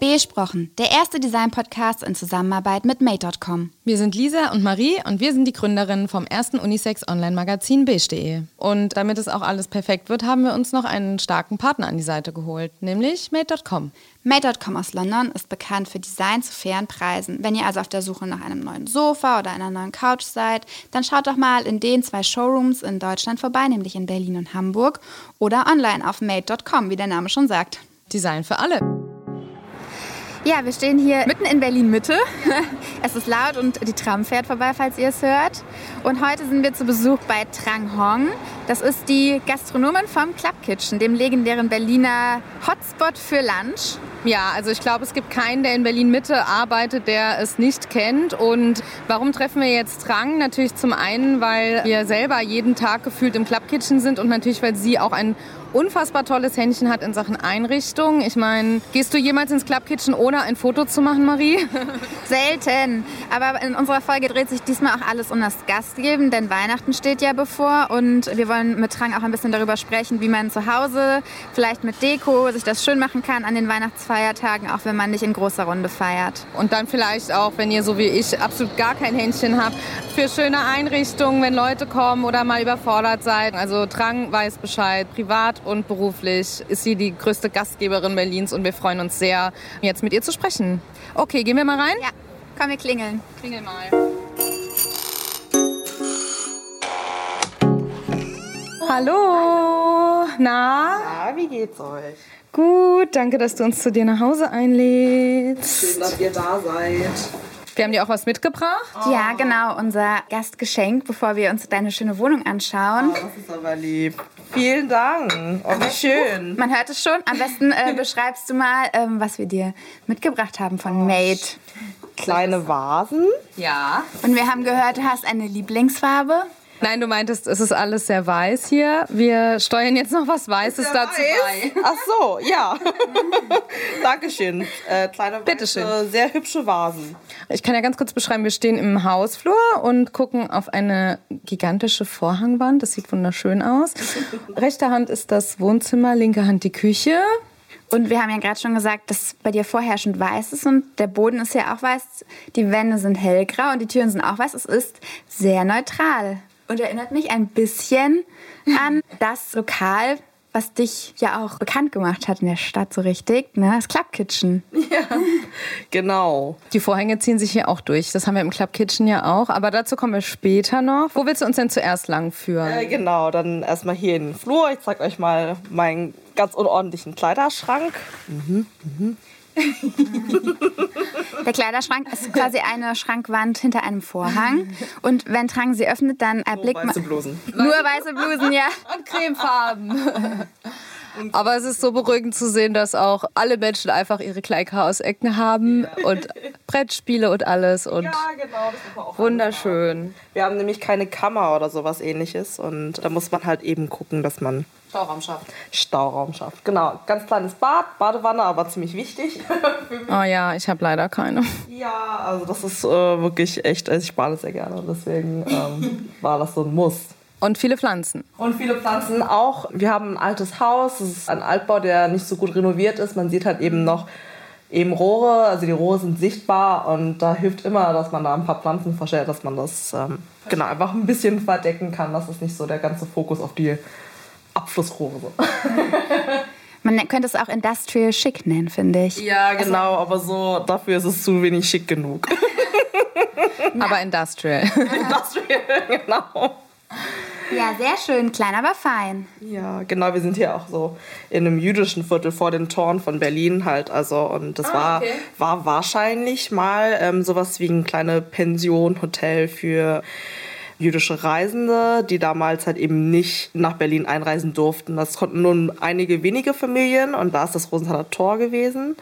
Besprochen, der erste Design-Podcast in Zusammenarbeit mit Made.com. Wir sind Lisa und Marie und wir sind die Gründerinnen vom ersten Unisex-Online-Magazin beige.de. Und damit es auch alles perfekt wird, haben wir uns noch einen starken Partner an die Seite geholt, nämlich Made.com. Made.com aus London ist bekannt für Design zu fairen Preisen. Wenn ihr also auf der Suche nach einem neuen Sofa oder einer neuen Couch seid, dann schaut doch mal in den zwei Showrooms in Deutschland vorbei, nämlich in Berlin und Hamburg oder online auf Made.com, wie der Name schon sagt. Design für alle. Ja, wir stehen hier mitten in Berlin Mitte. Es ist laut und die Tram fährt vorbei, falls ihr es hört. Und heute sind wir zu Besuch bei Trang Hong. Das ist die Gastronomin vom Club Kitchen, dem legendären Berliner Hotspot für Lunch. Ja, also ich glaube, es gibt keinen, der in Berlin Mitte arbeitet, der es nicht kennt. Und warum treffen wir jetzt Trang? Natürlich zum einen, weil wir selber jeden Tag gefühlt im Club Kitchen sind und natürlich, weil sie auch ein unfassbar tolles Händchen hat in Sachen Einrichtung. Ich meine, gehst du jemals ins Club Kitchen, ohne ein Foto zu machen, Marie? Selten. Aber in unserer Folge dreht sich diesmal auch alles um das Gastgeben, denn Weihnachten steht ja bevor und wir wollen mit Trang auch ein bisschen darüber sprechen, wie man zu Hause vielleicht mit Deko sich das schön machen kann an den Weihnachtsfeiertagen, auch wenn man nicht in großer Runde feiert. Und dann vielleicht auch, wenn ihr so wie ich absolut gar kein Händchen habt, für schöne Einrichtungen, wenn Leute kommen oder mal überfordert seid. Also Trang weiß Bescheid, privat und beruflich ist sie die größte Gastgeberin Berlins und wir freuen uns sehr, jetzt mit ihr zu sprechen. Okay, gehen wir mal rein? Ja, komm, wir klingeln. Klingel mal. Hallo. Na? Na, wie geht's euch? Gut, danke, dass du uns zu dir nach Hause einlädst. Schön, dass ihr da seid. Wir haben dir auch was mitgebracht. Ja, genau, unser Gastgeschenk, bevor wir uns deine schöne Wohnung anschauen. Oh, das ist aber lieb. Vielen Dank. Oh, wie schön. Man hört es schon. Am besten äh, beschreibst du mal, ähm, was wir dir mitgebracht haben von Made. Kleine Vasen. Ja. Und wir haben gehört, du hast eine Lieblingsfarbe. Nein, du meintest, es ist alles sehr weiß hier. Wir steuern jetzt noch was Weißes Sehr dazu weiß. bei. Ach so, ja. Dankeschön. Äh, kleine, Bitteschön. weiße, sehr hübsche Vasen. Ich kann ja ganz kurz beschreiben, wir stehen im Hausflur und gucken auf eine gigantische Vorhangwand. Das sieht wunderschön aus. Rechte Hand ist das Wohnzimmer, linke Hand die Küche. Und wir haben ja gerade schon gesagt, dass bei dir vorherrschend weiß ist und der Boden ist ja auch weiß. Die Wände sind hellgrau und die Türen sind auch weiß. Es ist sehr neutral und erinnert mich ein bisschen an das Lokal, was dich ja auch bekannt gemacht hat in der Stadt so richtig, ne? Das Club Kitchen. Genau. Die Vorhänge ziehen sich hier auch durch. Das haben wir im Club Kitchen ja auch. Aber dazu kommen wir später noch. Wo willst du uns denn zuerst lang führen? Äh, genau, dann erstmal hier in den Flur. Ich zeig euch mal meinen ganz unordentlichen Kleiderschrank. Der Kleiderschrank ist quasi eine Schrankwand hinter einem Vorhang. Und wenn Trang sie öffnet, dann erblickt man Weiße Blusen. nur weiße Blusen, ja. Und cremefarben. Aber es ist so beruhigend zu sehen, dass auch alle Menschen einfach ihre Kleidchaos-Ecken haben und Brettspiele und alles und Ja, genau. Auch wunderschön. Wir haben nämlich keine Kammer oder sowas ähnliches und da muss man halt eben gucken, dass man Stauraum schafft. Stauraum schafft. Genau, ganz kleines Bad, Badewanne, aber ziemlich wichtig. Oh ja, ich habe leider keine. ja, also das ist äh, wirklich echt, also ich bade sehr gerne, deswegen ähm, war das so ein Muss. Und viele Pflanzen. Und viele Pflanzen auch. Wir haben ein altes Haus, es ist ein Altbau, der nicht so gut renoviert ist. Man sieht halt eben noch eben Rohre, also die Rohre sind sichtbar und da hilft immer, dass man da ein paar Pflanzen verstellt, dass man das ähm, genau einfach ein bisschen verdecken kann. Das ist nicht so der ganze Fokus auf die Abflussrohre. So. Man könnte es auch Industrial Chic nennen, finde ich. Ja, genau, aber so dafür ist es zu wenig schick genug. Aber industrial. Industrial, genau. Ja, sehr schön, klein, aber fein. Ja, genau, wir sind hier auch so in einem jüdischen Viertel vor den Toren von Berlin halt. Also, und das war, war wahrscheinlich mal ähm, sowas wie eine kleine Pension, Hotel für jüdische Reisende, die damals halt eben nicht nach Berlin einreisen durften. Das konnten nur einige wenige Familien und da ist das Rosenthaler Tor gewesen.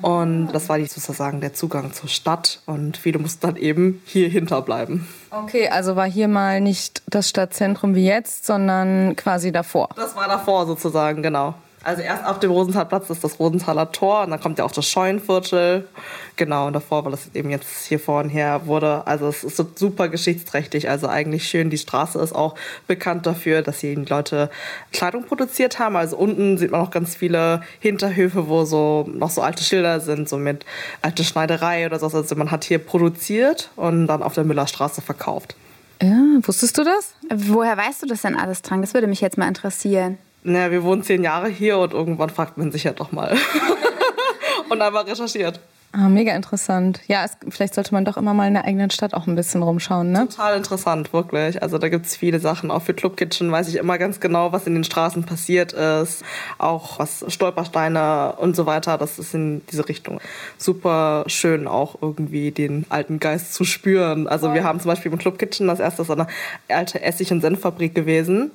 Und das war sozusagen der Zugang zur Stadt und viele mussten dann eben hier hinterbleiben. Okay, also war hier mal nicht das Stadtzentrum wie jetzt, sondern quasi davor. Das war davor sozusagen, genau. Also erst auf dem Rosenthalplatz ist das Rosenthaler Tor und dann kommt ja auch das Scheunenviertel. Genau, und davor, weil das eben jetzt hier vorhin her wurde. Also es ist super geschichtsträchtig. Also eigentlich schön. Die Straße ist auch bekannt dafür, dass hier die Leute Kleidung produziert haben. Also unten sieht man auch ganz viele Hinterhöfe, wo so noch so alte Schilder sind, so mit alte Schneiderei oder so. Also man hat hier produziert und dann auf der Müllerstraße verkauft. Ja, wusstest du das? Woher weißt du das denn alles dran? Das würde mich jetzt mal interessieren. Naja, wir wohnen zehn Jahre hier und irgendwann fragt man sich ja doch mal. und einmal recherchiert. Ah, mega interessant. Ja, es, vielleicht sollte man doch immer mal in der eigenen Stadt auch ein bisschen rumschauen, ne? Total interessant, wirklich. Also da gibt es viele Sachen. Auch für Club Kitchen weiß ich immer ganz genau, was in den Straßen passiert ist. Auch was Stolpersteine und so weiter. Das ist in diese Richtung. Super schön auch irgendwie den alten Geist zu spüren. Also oh. wir haben zum Beispiel im Club Kitchen das erste so eine alte Essig- und Senffabrik gewesen.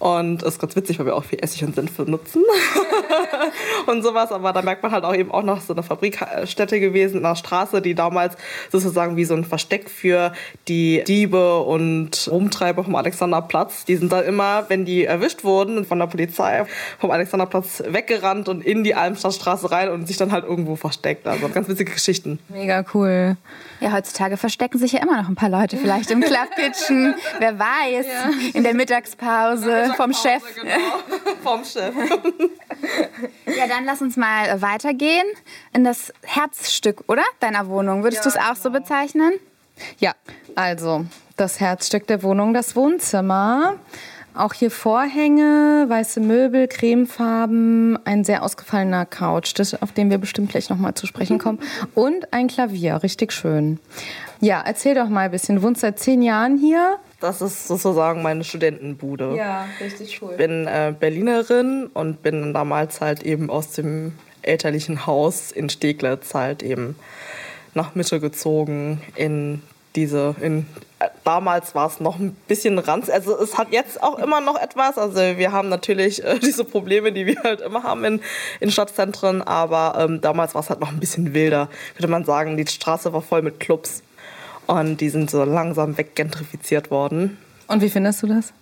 Oh. Und es ist ganz witzig, weil wir auch viel Essig und Senf benutzen. und sowas. Aber da merkt man halt auch eben auch noch so eine Fabrik Stätte gewesen, in einer Straße, die damals sozusagen wie so ein Versteck für die Diebe und Rumtreiber vom Alexanderplatz. Die sind dann immer, wenn die erwischt wurden von der Polizei, vom Alexanderplatz weggerannt und in die Almstadtstraße rein und sich dann halt irgendwo versteckt. Also ganz witzige Geschichten. Mega cool. Ja, heutzutage verstecken sich ja immer noch ein paar Leute vielleicht im Club Kitchen. Wer weiß, ja. in der Mittagspause, Mittagspause vom Chef. Genau. vom Chef. Ja, dann lass uns mal weitergehen in das Herz Herzstück, oder? Deiner Wohnung. Würdest ja, du es auch genau. so bezeichnen? Ja, also das Herzstück der Wohnung, das Wohnzimmer. Auch hier Vorhänge, weiße Möbel, Cremefarben, ein sehr ausgefallener Couch, das, auf den wir bestimmt gleich nochmal zu sprechen kommen. Und ein Klavier, richtig schön. Ja, erzähl doch mal ein bisschen. Du wohnst seit zehn Jahren hier. Das ist sozusagen meine Studentenbude. Ja, richtig cool. Ich bin äh, Berlinerin und bin damals halt eben aus dem elterlichen Haus in Steglitz halt eben nach Mitte gezogen in diese, in, damals war es noch ein bisschen ranz, also es hat jetzt auch immer noch etwas, also wir haben natürlich äh, diese Probleme, die wir halt immer haben in, in Stadtzentren, aber ähm, damals war es halt noch ein bisschen wilder, könnte man sagen, die Straße war voll mit Clubs und die sind so langsam weggentrifiziert worden. Und wie findest du das?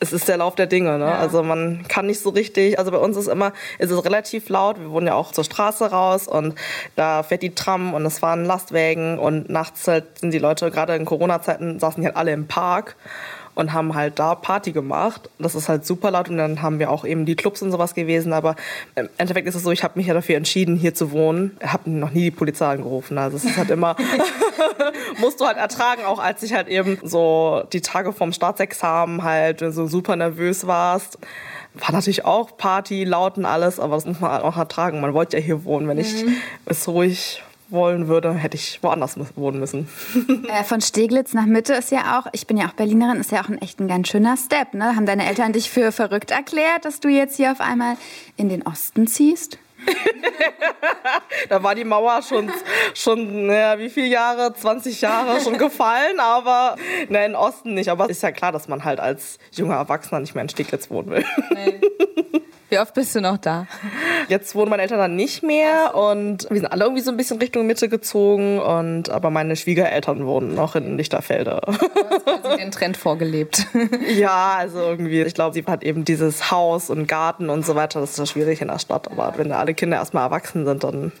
es ist der Lauf der Dinge. Ne? Ja. Also man kann nicht so richtig, also bei uns ist immer, ist es relativ laut. Wir wohnen ja auch zur Straße raus und da fährt die Tram und es fahren Lastwägen und nachts halt sind die Leute, gerade in Corona-Zeiten, saßen die halt alle im Park und haben halt da Party gemacht. Das ist halt super laut und dann haben wir auch eben die Clubs und sowas gewesen. Aber im Endeffekt ist es so, ich habe mich ja dafür entschieden, hier zu wohnen. Ich habe noch nie die Polizei angerufen. Also es ist halt immer, musst du halt ertragen, auch als ich halt eben so die Tage vom Staatsexamen halt so super nervös warst war natürlich auch Party, laut und alles, aber das muss man halt auch ertragen. Man wollte ja hier wohnen. Wenn ich mhm. es ruhig wollen würde, hätte ich woanders wohnen müssen. Äh, von Steglitz nach Mitte ist ja auch, ich bin ja auch Berlinerin, ist ja auch ein echt ein ganz schöner Step. Ne? Haben deine Eltern dich für verrückt erklärt, dass du jetzt hier auf einmal in den Osten ziehst? da war die Mauer schon, schon naja, wie viele Jahre, 20 Jahre schon gefallen, aber na, in Osten nicht. Aber ist ja klar, dass man halt als junger Erwachsener nicht mehr in Steglitz wohnen will. Nee. Wie oft bist du noch da? Jetzt wohnen meine Eltern dann nicht mehr und wir sind alle irgendwie so ein bisschen Richtung Mitte gezogen und aber meine Schwiegereltern wohnen noch in Lichterfelde. Du hast quasi den Trend vorgelebt. Ja, also irgendwie, ich glaube, sie hat eben dieses Haus und Garten und so weiter, das ist ja schwierig in der Stadt, aber wenn alle Kinder erstmal erwachsen sind, dann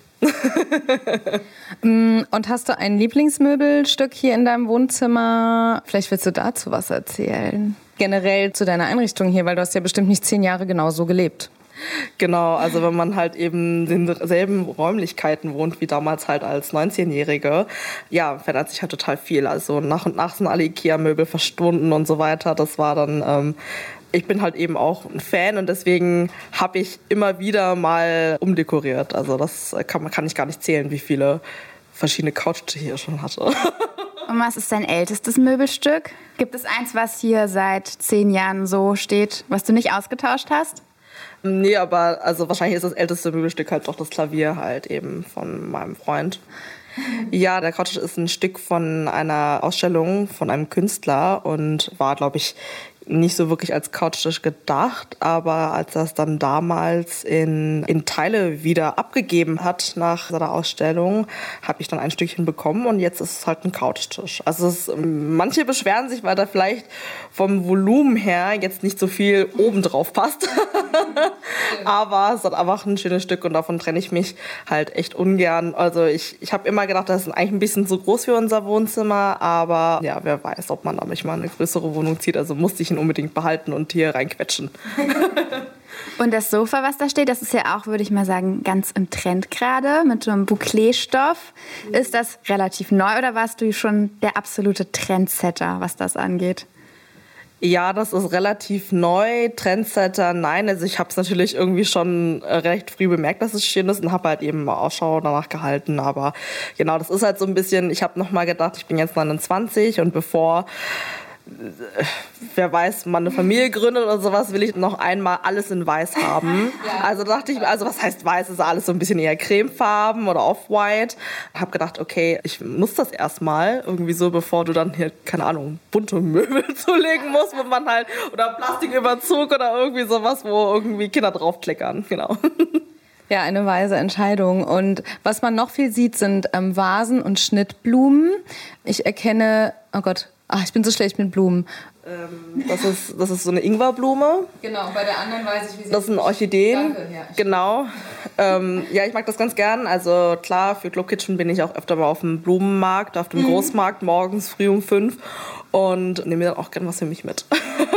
mm, und hast du ein Lieblingsmöbelstück hier in deinem Wohnzimmer? Vielleicht willst du dazu was erzählen generell zu deiner Einrichtung hier, weil du hast ja bestimmt nicht zehn Jahre genau so gelebt. Genau, also wenn man halt eben in denselben Räumlichkeiten wohnt wie damals halt als 19-Jährige, ja, verändert sich halt total viel. Also nach und nach sind alle Ikea-Möbel verschwunden und so weiter. Das war dann, ähm, ich bin halt eben auch ein Fan und deswegen habe ich immer wieder mal umdekoriert. Also das kann, kann ich gar nicht zählen, wie viele verschiedene Couches ich hier schon hatte. Und was ist dein ältestes Möbelstück? Gibt es eins, was hier seit zehn Jahren so steht, was du nicht ausgetauscht hast? Nee, aber also wahrscheinlich ist das älteste Möbelstück halt doch das Klavier halt eben von meinem Freund. Ja, der Cottage ist ein Stück von einer Ausstellung von einem Künstler und war, glaube ich, nicht so wirklich als Couchtisch gedacht, aber als er es dann damals in, in Teile wieder abgegeben hat nach seiner Ausstellung, habe ich dann ein Stückchen bekommen und jetzt ist es halt ein Couchtisch. Also es, manche beschweren sich, weil da vielleicht vom Volumen her jetzt nicht so viel oben drauf passt. aber es hat einfach ein schönes Stück und davon trenne ich mich halt echt ungern. Also ich, ich habe immer gedacht, das ist eigentlich ein bisschen zu groß für unser Wohnzimmer, aber ja, wer weiß, ob man da nicht mal eine größere Wohnung zieht. Also musste ich ihn unbedingt behalten und hier reinquetschen. Und das Sofa, was da steht, das ist ja auch, würde ich mal sagen, ganz im Trend gerade mit so einem Bouclé-Stoff. Ist das relativ neu oder warst du schon der absolute Trendsetter, was das angeht? Ja, das ist relativ neu. Trendsetter, nein. Also ich habe es natürlich irgendwie schon recht früh bemerkt, dass es schön ist und habe halt eben mal Ausschau danach gehalten. Aber genau, das ist halt so ein bisschen, ich habe nochmal gedacht, ich bin jetzt 29 und bevor wer weiß, man eine Familie gründet oder sowas, will ich noch einmal alles in weiß haben. Ja. Also dachte ich, also was heißt weiß, ist alles so ein bisschen eher cremefarben oder off-white. Hab gedacht, okay, ich muss das erstmal irgendwie so, bevor du dann hier, keine Ahnung, bunte Möbel zulegen musst, wo man halt, oder Plastiküberzug oder irgendwie sowas, wo irgendwie Kinder draufklickern, genau. Ja, eine weise Entscheidung. Und was man noch viel sieht, sind ähm, Vasen und Schnittblumen. Ich erkenne, oh Gott, Ach, ich bin so schlecht mit Blumen. Ähm, das, ist, das ist so eine Ingwerblume. Genau, bei der anderen weiß ich, wie sie Das sind Orchideen. Danke, ja. Genau. Ähm, ja, ich mag das ganz gern. Also klar, für Club Kitchen bin ich auch öfter mal auf dem Blumenmarkt, auf dem mhm. Großmarkt morgens früh um fünf und nehme mir dann auch gern was für mich mit.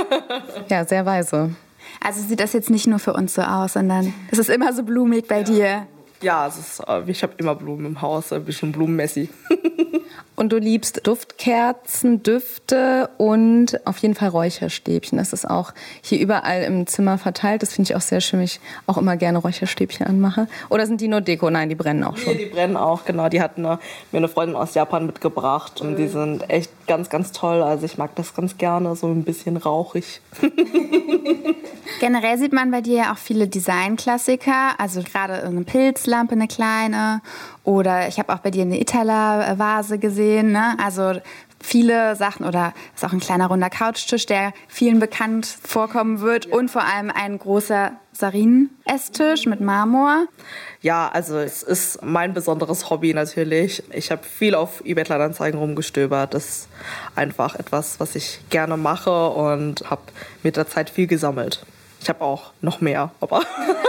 ja, sehr weise. Also sieht das jetzt nicht nur für uns so aus, sondern es ist immer so blumig bei ja. dir. Ja, es ist, äh, ich habe immer Blumen im Haus, ein bisschen Blumenmessi. Und du liebst Duftkerzen, Düfte und auf jeden Fall Räucherstäbchen. Das ist auch hier überall im Zimmer verteilt. Das finde ich auch sehr schön, ich auch immer gerne Räucherstäbchen anmache. Oder sind die nur Deko? Nein, die brennen auch schon. Nee, die brennen auch, genau. Die hat eine, mir eine Freundin aus Japan mitgebracht und die sind echt ganz, ganz toll. Also ich mag das ganz gerne, so ein bisschen rauchig. Generell sieht man bei dir ja auch viele Designklassiker, also gerade eine Pilzlampe, eine kleine oder ich habe auch bei dir eine Itala-Vase gesehen. Ne? Also viele Sachen oder ist auch ein kleiner runder Couchtisch, der vielen bekannt vorkommen wird und vor allem ein großer Sarin-Esstisch mit Marmor. Ja, also es ist mein besonderes Hobby natürlich. Ich habe viel auf eBay Kleinanzeigen rumgestöbert. Das ist einfach etwas, was ich gerne mache und habe mit der Zeit viel gesammelt. Ich habe auch noch mehr, aber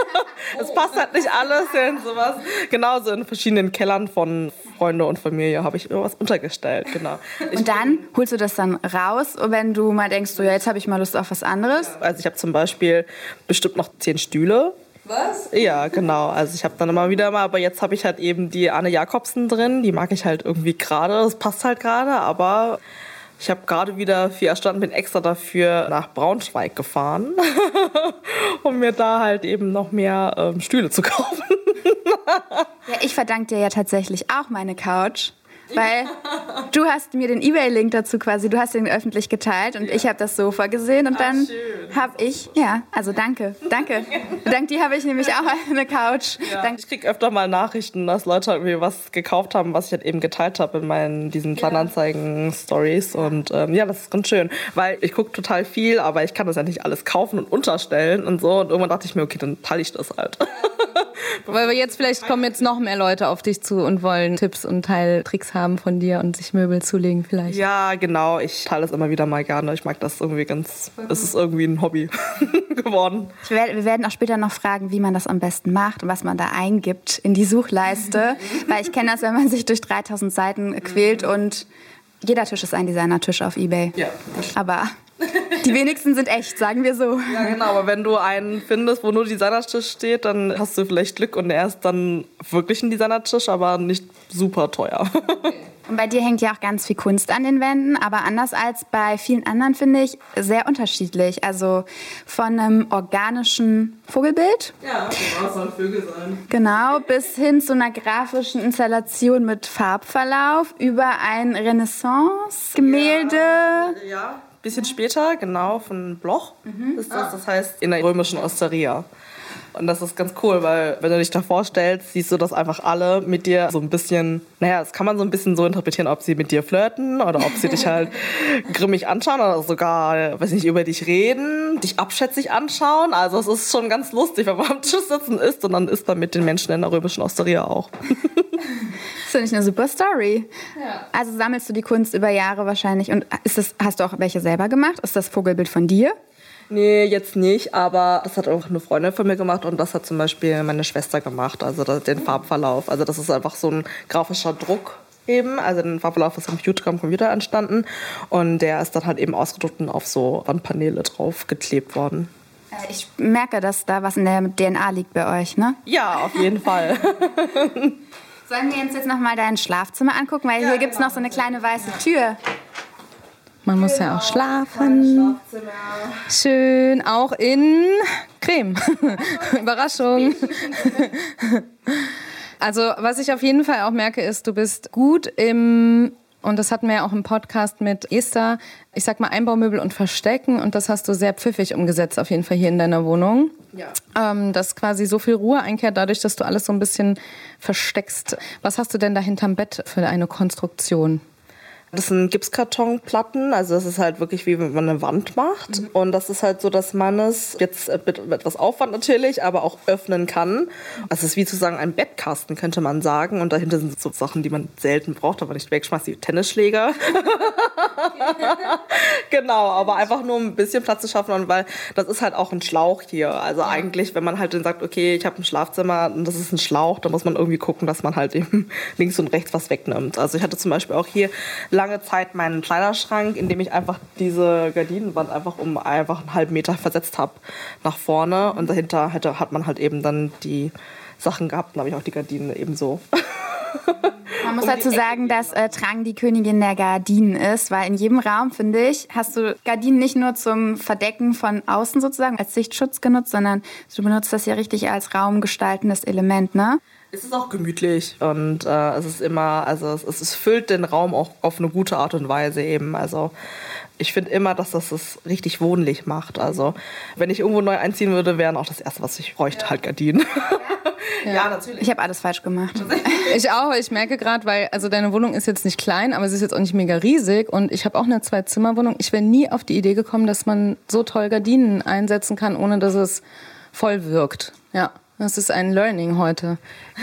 es passt halt nicht alles in sowas. Genauso in verschiedenen Kellern von Freunde und Familie habe ich irgendwas untergestellt, genau. Ich und dann holst du das dann raus, wenn du mal denkst, so, ja, jetzt habe ich mal Lust auf was anderes? Also ich habe zum Beispiel bestimmt noch zehn Stühle. Was? Ja, genau. Also ich habe dann immer wieder mal, aber jetzt habe ich halt eben die Anne Jakobsen drin. Die mag ich halt irgendwie gerade. Das passt halt gerade, aber ich habe gerade wieder vier Stunden, bin extra dafür nach Braunschweig gefahren, um mir da halt eben noch mehr ähm, Stühle zu kaufen. ja, ich verdanke dir ja tatsächlich auch meine Couch. Weil du hast mir den Ebay-Link dazu quasi, du hast den öffentlich geteilt und ja. ich habe das Sofa gesehen und Ach, dann habe ich, ja, also danke, danke. Dank dir habe ich nämlich auch eine Couch. Ja. Ich kriege öfter mal Nachrichten, dass Leute irgendwie was gekauft haben, was ich halt eben geteilt habe in meinen diesen Kleinanzeigen-Stories und ähm, ja, das ist ganz schön, weil ich gucke total viel, aber ich kann das ja nicht alles kaufen und unterstellen und so und irgendwann dachte ich mir, okay, dann teile ich das halt. Weil wir jetzt vielleicht kommen jetzt noch mehr Leute auf dich zu und wollen Tipps und Teiltricks haben von dir und sich Möbel zulegen vielleicht. Ja, genau. Ich teile das immer wieder mal gerne. Ich mag das irgendwie ganz. Es ist irgendwie ein Hobby geworden. Wir werden auch später noch fragen, wie man das am besten macht und was man da eingibt in die Suchleiste. Weil ich kenne das, wenn man sich durch 3000 Seiten quält und jeder Tisch ist ein Designertisch auf Ebay. Ja. Aber die wenigsten sind echt, sagen wir so. Ja, genau, aber wenn du einen findest, wo nur Designertisch steht, dann hast du vielleicht Glück und er ist dann wirklich ein Designertisch, aber nicht super teuer. Und bei dir hängt ja auch ganz viel Kunst an den Wänden, aber anders als bei vielen anderen finde ich sehr unterschiedlich. Also von einem organischen Vogelbild. Ja, genau, soll Vögel sein. Genau, bis hin zu einer grafischen Installation mit Farbverlauf über ein Renaissance-Gemälde. Ja, ja bisschen später, genau, von Bloch mhm. ist das. Das heißt in der römischen Osteria. Und das ist ganz cool, weil wenn du dich da vorstellst, siehst du, dass einfach alle mit dir so ein bisschen, naja, das kann man so ein bisschen so interpretieren, ob sie mit dir flirten oder ob sie dich halt grimmig anschauen oder sogar, weiß nicht, über dich reden, dich abschätzig anschauen. Also es ist schon ganz lustig, wenn man am Tisch sitzen isst und dann isst man mit den Menschen in der römischen Osteria auch. Das finde ich eine super Story. Ja. Also sammelst du die Kunst über Jahre wahrscheinlich. Und ist das, hast du auch welche selber gemacht? Ist das Vogelbild von dir? Nee, jetzt nicht, aber das hat auch eine Freundin von mir gemacht und das hat zum Beispiel meine Schwester gemacht, also den Farbverlauf. Also das ist einfach so ein grafischer Druck eben, also den Farbverlauf ist am Computer, am Computer entstanden und der ist dann halt eben ausgedruckt und auf so Wandpaneele drauf geklebt worden. Äh, ich merke, dass da was in der DNA liegt bei euch, ne? Ja, auf jeden Fall. Sollen wir uns jetzt noch mal dein Schlafzimmer angucken? Weil ja, hier gibt es genau. noch so eine kleine weiße Tür. Man muss ja auch schlafen. Schön, auch in Creme. Überraschung. also, was ich auf jeden Fall auch merke, ist, du bist gut im und das hatten wir ja auch im Podcast mit Esther. Ich sag mal Einbaumöbel und Verstecken. Und das hast du sehr pfiffig umgesetzt, auf jeden Fall hier in deiner Wohnung. Ja. Ähm, dass quasi so viel Ruhe einkehrt, dadurch, dass du alles so ein bisschen versteckst. Was hast du denn da hinterm Bett für eine Konstruktion? Das sind Gipskartonplatten, also das ist halt wirklich wie wenn man eine Wand macht. Mhm. Und das ist halt so, dass man es jetzt mit etwas Aufwand natürlich, aber auch öffnen kann. Also es ist wie zu sagen ein Bettkasten, könnte man sagen. Und dahinter sind so Sachen, die man selten braucht, aber nicht wegschmeißt, wie Tennisschläger. genau, aber einfach nur ein bisschen Platz zu schaffen. Und weil das ist halt auch ein Schlauch hier. Also ja. eigentlich, wenn man halt dann sagt, okay, ich habe ein Schlafzimmer und das ist ein Schlauch, dann muss man irgendwie gucken, dass man halt eben links und rechts was wegnimmt. Also ich hatte zum Beispiel auch hier lange Zeit meinen Kleiderschrank, in dem ich einfach diese Gardinenwand einfach um einfach einen halben Meter versetzt habe nach vorne und dahinter hätte, hat man halt eben dann die Sachen gehabt. Dann habe ich auch die Gardinen eben so. Man muss um dazu sagen, dass äh, Trang die Königin der Gardinen ist, weil in jedem Raum, finde ich, hast du Gardinen nicht nur zum Verdecken von außen sozusagen als Sichtschutz genutzt, sondern du benutzt das ja richtig als raumgestaltendes Element, ne? Es ist auch gemütlich und äh, es ist immer, also es, es, füllt den Raum auch auf eine gute Art und Weise eben. Also ich finde immer, dass das es richtig wohnlich macht. Also wenn ich irgendwo neu einziehen würde, wären auch das Erste, was ich bräuchte, ja. halt Gardinen. Ja, ja natürlich. Ich habe alles falsch gemacht. Ich auch. Ich merke gerade, weil also deine Wohnung ist jetzt nicht klein, aber sie ist jetzt auch nicht mega riesig und ich habe auch eine Zwei-Zimmer-Wohnung. Ich wäre nie auf die Idee gekommen, dass man so toll Gardinen einsetzen kann, ohne dass es voll wirkt. Ja. Das ist ein Learning heute.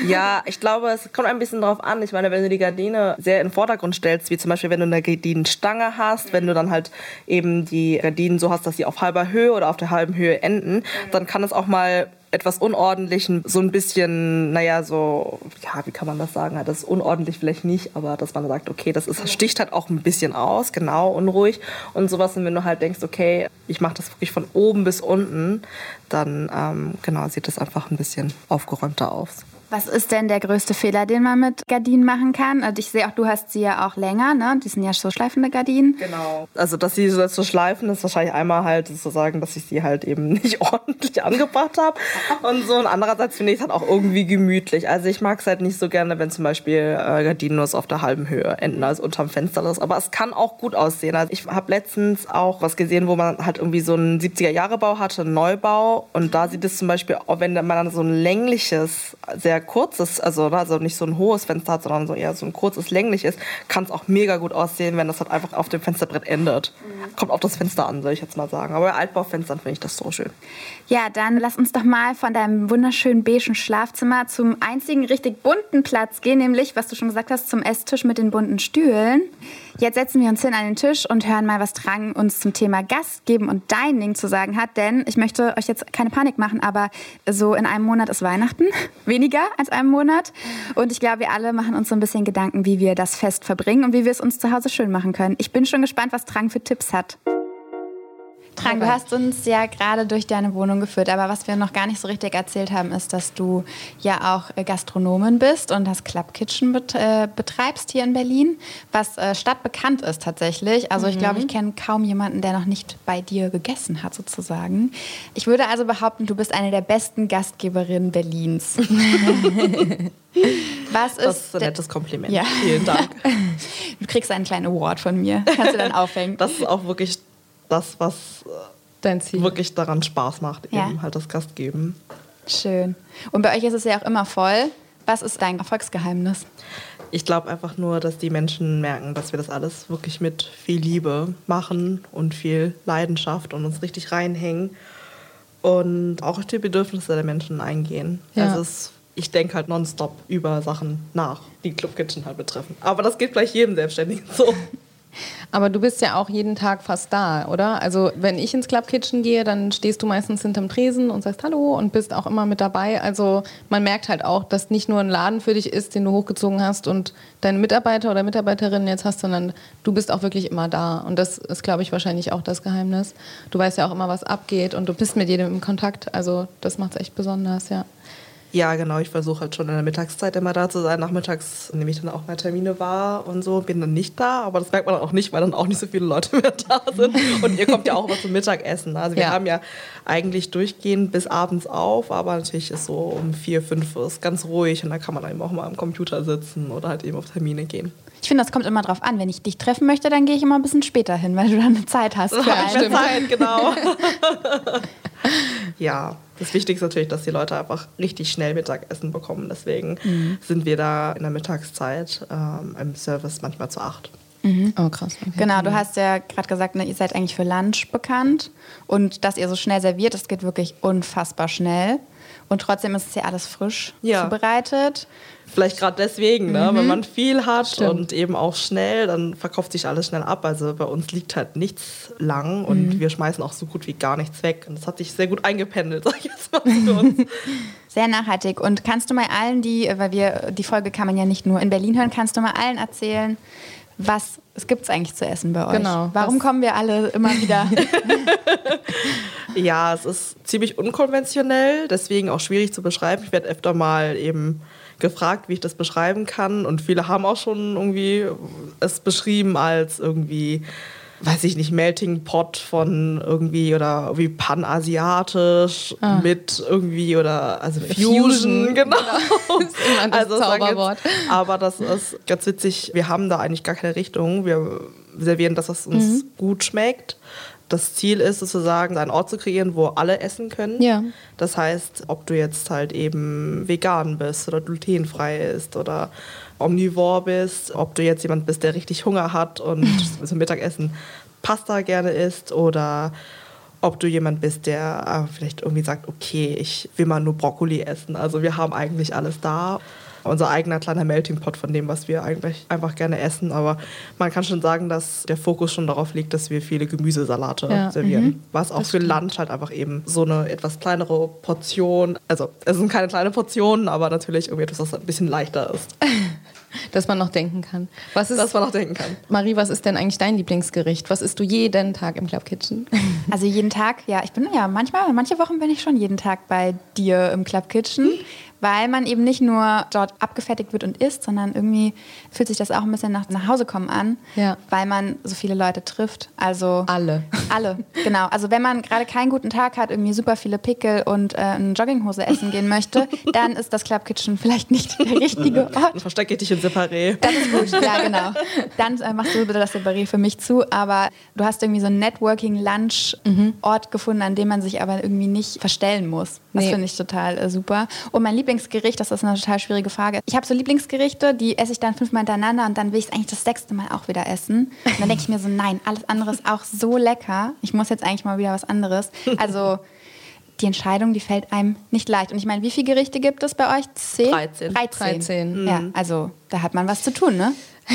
Ja, ich glaube, es kommt ein bisschen drauf an. Ich meine, wenn du die Gardine sehr in den Vordergrund stellst, wie zum Beispiel, wenn du eine Gardinenstange hast, wenn du dann halt eben die Gardinen so hast, dass sie auf halber Höhe oder auf der halben Höhe enden, dann kann es auch mal etwas Unordentlichen, so ein bisschen, naja, so, ja, wie kann man das sagen? Das ist unordentlich vielleicht nicht, aber dass man sagt, okay, das ist, sticht halt auch ein bisschen aus, genau, unruhig und sowas. Und wenn du halt denkst, okay, ich mache das wirklich von oben bis unten, dann, ähm, genau, sieht das einfach ein bisschen aufgeräumter aus. Was ist denn der größte Fehler, den man mit Gardinen machen kann? Also ich sehe auch, du hast sie ja auch länger, ne? Die sind ja so schleifende Gardinen. Genau. Also, dass sie so schleifen, ist wahrscheinlich einmal halt sozusagen, dass ich sie halt eben nicht ordentlich angebracht habe. Und so. Und andererseits finde ich es halt auch irgendwie gemütlich. Also, ich mag es halt nicht so gerne, wenn zum Beispiel äh, Gardinen nur auf der halben Höhe enden, also unterm Fenster ist. Aber es kann auch gut aussehen. Also, ich habe letztens auch was gesehen, wo man halt irgendwie so einen 70er-Jahre-Bau hatte, einen Neubau. Und da sieht es zum Beispiel, wenn man dann so ein längliches, sehr kurzes, also, also nicht so ein hohes Fenster hat, sondern so eher so ein kurzes, längliches, kann es auch mega gut aussehen, wenn das halt einfach auf dem Fensterbrett endet. Mhm. Kommt auf das Fenster an, soll ich jetzt mal sagen. Aber bei Altbaufenstern finde ich das so schön. Ja, dann lass uns doch mal von deinem wunderschönen beigen Schlafzimmer zum einzigen richtig bunten Platz gehen, nämlich, was du schon gesagt hast, zum Esstisch mit den bunten Stühlen. Jetzt setzen wir uns hin an den Tisch und hören mal, was Drang uns zum Thema Gast geben und Dining zu sagen hat. Denn ich möchte euch jetzt keine Panik machen, aber so in einem Monat ist Weihnachten. Weniger als einem Monat. Und ich glaube, wir alle machen uns so ein bisschen Gedanken, wie wir das Fest verbringen und wie wir es uns zu Hause schön machen können. Ich bin schon gespannt, was Drang für Tipps hat. Trang, du hast uns ja gerade durch deine Wohnung geführt, aber was wir noch gar nicht so richtig erzählt haben, ist, dass du ja auch äh, Gastronomin bist und das Club Kitchen äh, betreibst hier in Berlin, was äh, stadtbekannt ist tatsächlich. Also ich glaube, ich mhm. kenne kaum jemanden, der noch nicht bei dir gegessen hat sozusagen. Ich würde also behaupten, du bist eine der besten Gastgeberinnen Berlins. Was ist das ist ein nettes Kompliment. Ja. Vielen Dank. Du kriegst einen kleinen Award von mir. Kannst du dann aufhängen. Das ist auch wirklich das, was Dein Ziel. wirklich daran Spaß macht, ja. eben halt das Gastgeben. Schön. Und bei euch ist es ja auch immer voll. Was ist dein Erfolgsgeheimnis? Ich glaube einfach nur, dass die Menschen merken, dass wir das alles wirklich mit viel Liebe machen und viel Leidenschaft und uns richtig reinhängen und auch auf die Bedürfnisse der Menschen eingehen. Ja. Also es, ich denke halt nonstop über Sachen nach, die Club Kitchen halt betreffen. Aber das geht gleich jedem Selbstständigen so. Aber du bist ja auch jeden Tag fast da, oder? Also wenn ich ins Club Kitchen gehe, dann stehst du meistens hinterm Tresen und sagst Hallo und bist auch immer mit dabei. Also man merkt halt auch, dass nicht nur ein Laden für dich ist, den du hochgezogen hast und deine Mitarbeiter oder Mitarbeiterinnen jetzt hast, sondern du bist auch wirklich immer da. Und das ist, glaube ich, wahrscheinlich auch das Geheimnis. Du weißt ja auch immer, was abgeht und du bist mit jedem im Kontakt. Also das macht es echt besonders, ja. Ja, genau. Ich versuche halt schon in der Mittagszeit immer da zu sein. Nachmittags nehme ich dann auch mal Termine wahr und so. Bin dann nicht da, aber das merkt man dann auch nicht, weil dann auch nicht so viele Leute mehr da sind. Und ihr kommt ja auch immer zum Mittagessen. Also wir ja. haben ja eigentlich durchgehend bis abends auf, aber natürlich ist so um vier, fünf ist ganz ruhig und da kann man eben auch mal am Computer sitzen oder halt eben auf Termine gehen. Ich finde, das kommt immer drauf an. Wenn ich dich treffen möchte, dann gehe ich immer ein bisschen später hin, weil du dann Zeit hast. Für ja, Zeit, genau. ja, das Wichtigste ist natürlich, dass die Leute einfach richtig schnell Mittagessen bekommen. Deswegen mhm. sind wir da in der Mittagszeit ähm, im Service manchmal zu acht. Mhm. Oh, krass. Okay. Genau, du hast ja gerade gesagt, ne, ihr seid eigentlich für Lunch bekannt und dass ihr so schnell serviert, das geht wirklich unfassbar schnell. Und trotzdem ist es ja alles frisch ja. zubereitet. Vielleicht gerade deswegen, ne? Mhm. wenn man viel hat Stimmt. und eben auch schnell, dann verkauft sich alles schnell ab. Also bei uns liegt halt nichts lang und mhm. wir schmeißen auch so gut wie gar nichts weg. Und das hat sich sehr gut eingependelt, sag ich jetzt mal für uns. Sehr nachhaltig. Und kannst du mal allen, die, weil wir, die Folge kann man ja nicht nur in Berlin hören, kannst du mal allen erzählen, was es gibt eigentlich zu essen bei euch. Genau. Warum kommen wir alle immer wieder? ja, es ist ziemlich unkonventionell, deswegen auch schwierig zu beschreiben. Ich werde öfter mal eben gefragt, wie ich das beschreiben kann. Und viele haben auch schon irgendwie es beschrieben als irgendwie weiß ich nicht, Melting Pot von irgendwie oder irgendwie panasiatisch ah. mit irgendwie oder also Fusion, Fusion genau. genau. Das ist also Zauberwort. Jetzt, aber das ist ganz witzig, wir haben da eigentlich gar keine Richtung. Wir servieren das, was uns mhm. gut schmeckt das Ziel ist sozusagen, einen Ort zu kreieren, wo alle essen können. Ja. Das heißt, ob du jetzt halt eben vegan bist oder glutenfrei ist oder omnivor bist, ob du jetzt jemand bist, der richtig Hunger hat und zum Mittagessen Pasta gerne isst oder ob du jemand bist, der äh, vielleicht irgendwie sagt, okay, ich will mal nur Brokkoli essen. Also wir haben eigentlich alles da unser eigener kleiner Melting Pot von dem, was wir eigentlich einfach gerne essen. Aber man kann schon sagen, dass der Fokus schon darauf liegt, dass wir viele Gemüsesalate ja. servieren. Mhm. Was auch das für Lunch halt einfach eben so eine etwas kleinere Portion, also es sind keine kleinen Portionen, aber natürlich irgendwie etwas, was ein bisschen leichter ist. Dass man noch denken kann. Was ist, Dass man noch denken kann. Marie, was ist denn eigentlich dein Lieblingsgericht? Was isst du jeden Tag im Club Kitchen? Also jeden Tag, ja, ich bin ja manchmal, manche Wochen bin ich schon jeden Tag bei dir im Club Kitchen weil man eben nicht nur dort abgefertigt wird und isst, sondern irgendwie fühlt sich das auch ein bisschen nach, nach Hause kommen an, ja. weil man so viele Leute trifft. Also alle. Alle, genau. Also wenn man gerade keinen guten Tag hat, irgendwie super viele Pickel und äh, eine Jogginghose essen gehen möchte, dann ist das Club Kitchen vielleicht nicht der richtige Ort. Dann verstecke ich dich in Separé. Das ist gut, ja genau. Dann äh, machst du bitte das Separé für mich zu, aber du hast irgendwie so einen Networking-Lunch-Ort mhm. gefunden, an dem man sich aber irgendwie nicht verstellen muss. Das nee. finde ich total äh, super. Und mein Lieblingsgericht, das ist eine total schwierige Frage. Ich habe so Lieblingsgerichte, die esse ich dann fünfmal hintereinander und dann will ich es eigentlich das sechste Mal auch wieder essen. Und dann denke ich mir so, nein, alles andere ist auch so lecker. Ich muss jetzt eigentlich mal wieder was anderes. Also die Entscheidung, die fällt einem nicht leicht. Und ich meine, wie viele Gerichte gibt es bei euch? Zehn? 13. 13. 13. Ja, also da hat man was zu tun, ne?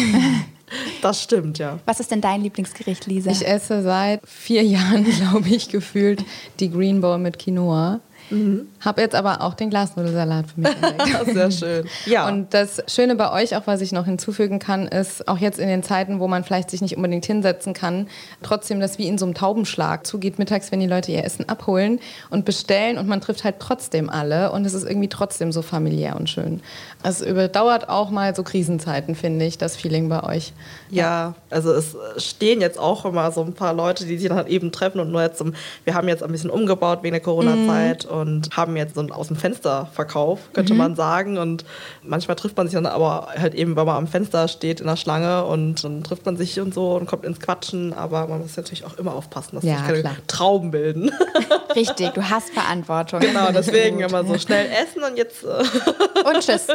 Das stimmt, ja. Was ist denn dein Lieblingsgericht, Lisa? Ich esse seit vier Jahren, glaube ich, gefühlt die Green Bowl mit Quinoa. Mhm. Habe jetzt aber auch den Glasnudelsalat für mich entdeckt. Sehr schön. Ja. Und das Schöne bei euch, auch was ich noch hinzufügen kann, ist auch jetzt in den Zeiten, wo man vielleicht sich nicht unbedingt hinsetzen kann, trotzdem das wie in so einem Taubenschlag zugeht mittags, wenn die Leute ihr Essen abholen und bestellen und man trifft halt trotzdem alle und es ist irgendwie trotzdem so familiär und schön. Es überdauert auch mal so Krisenzeiten, finde ich, das Feeling bei euch. Ja, also es stehen jetzt auch immer so ein paar Leute, die sich dann halt eben treffen und nur jetzt, wir haben jetzt ein bisschen umgebaut wegen der Corona-Zeit mhm und haben jetzt so einen aus dem Fensterverkauf, könnte mhm. man sagen. Und manchmal trifft man sich dann aber halt eben, weil man am Fenster steht in der Schlange und dann trifft man sich und so und kommt ins Quatschen. Aber man muss natürlich auch immer aufpassen, dass ja, sich keine klar. Trauben bilden. Richtig, du hast Verantwortung. Genau, deswegen immer so schnell essen und jetzt. Äh, und tschüss.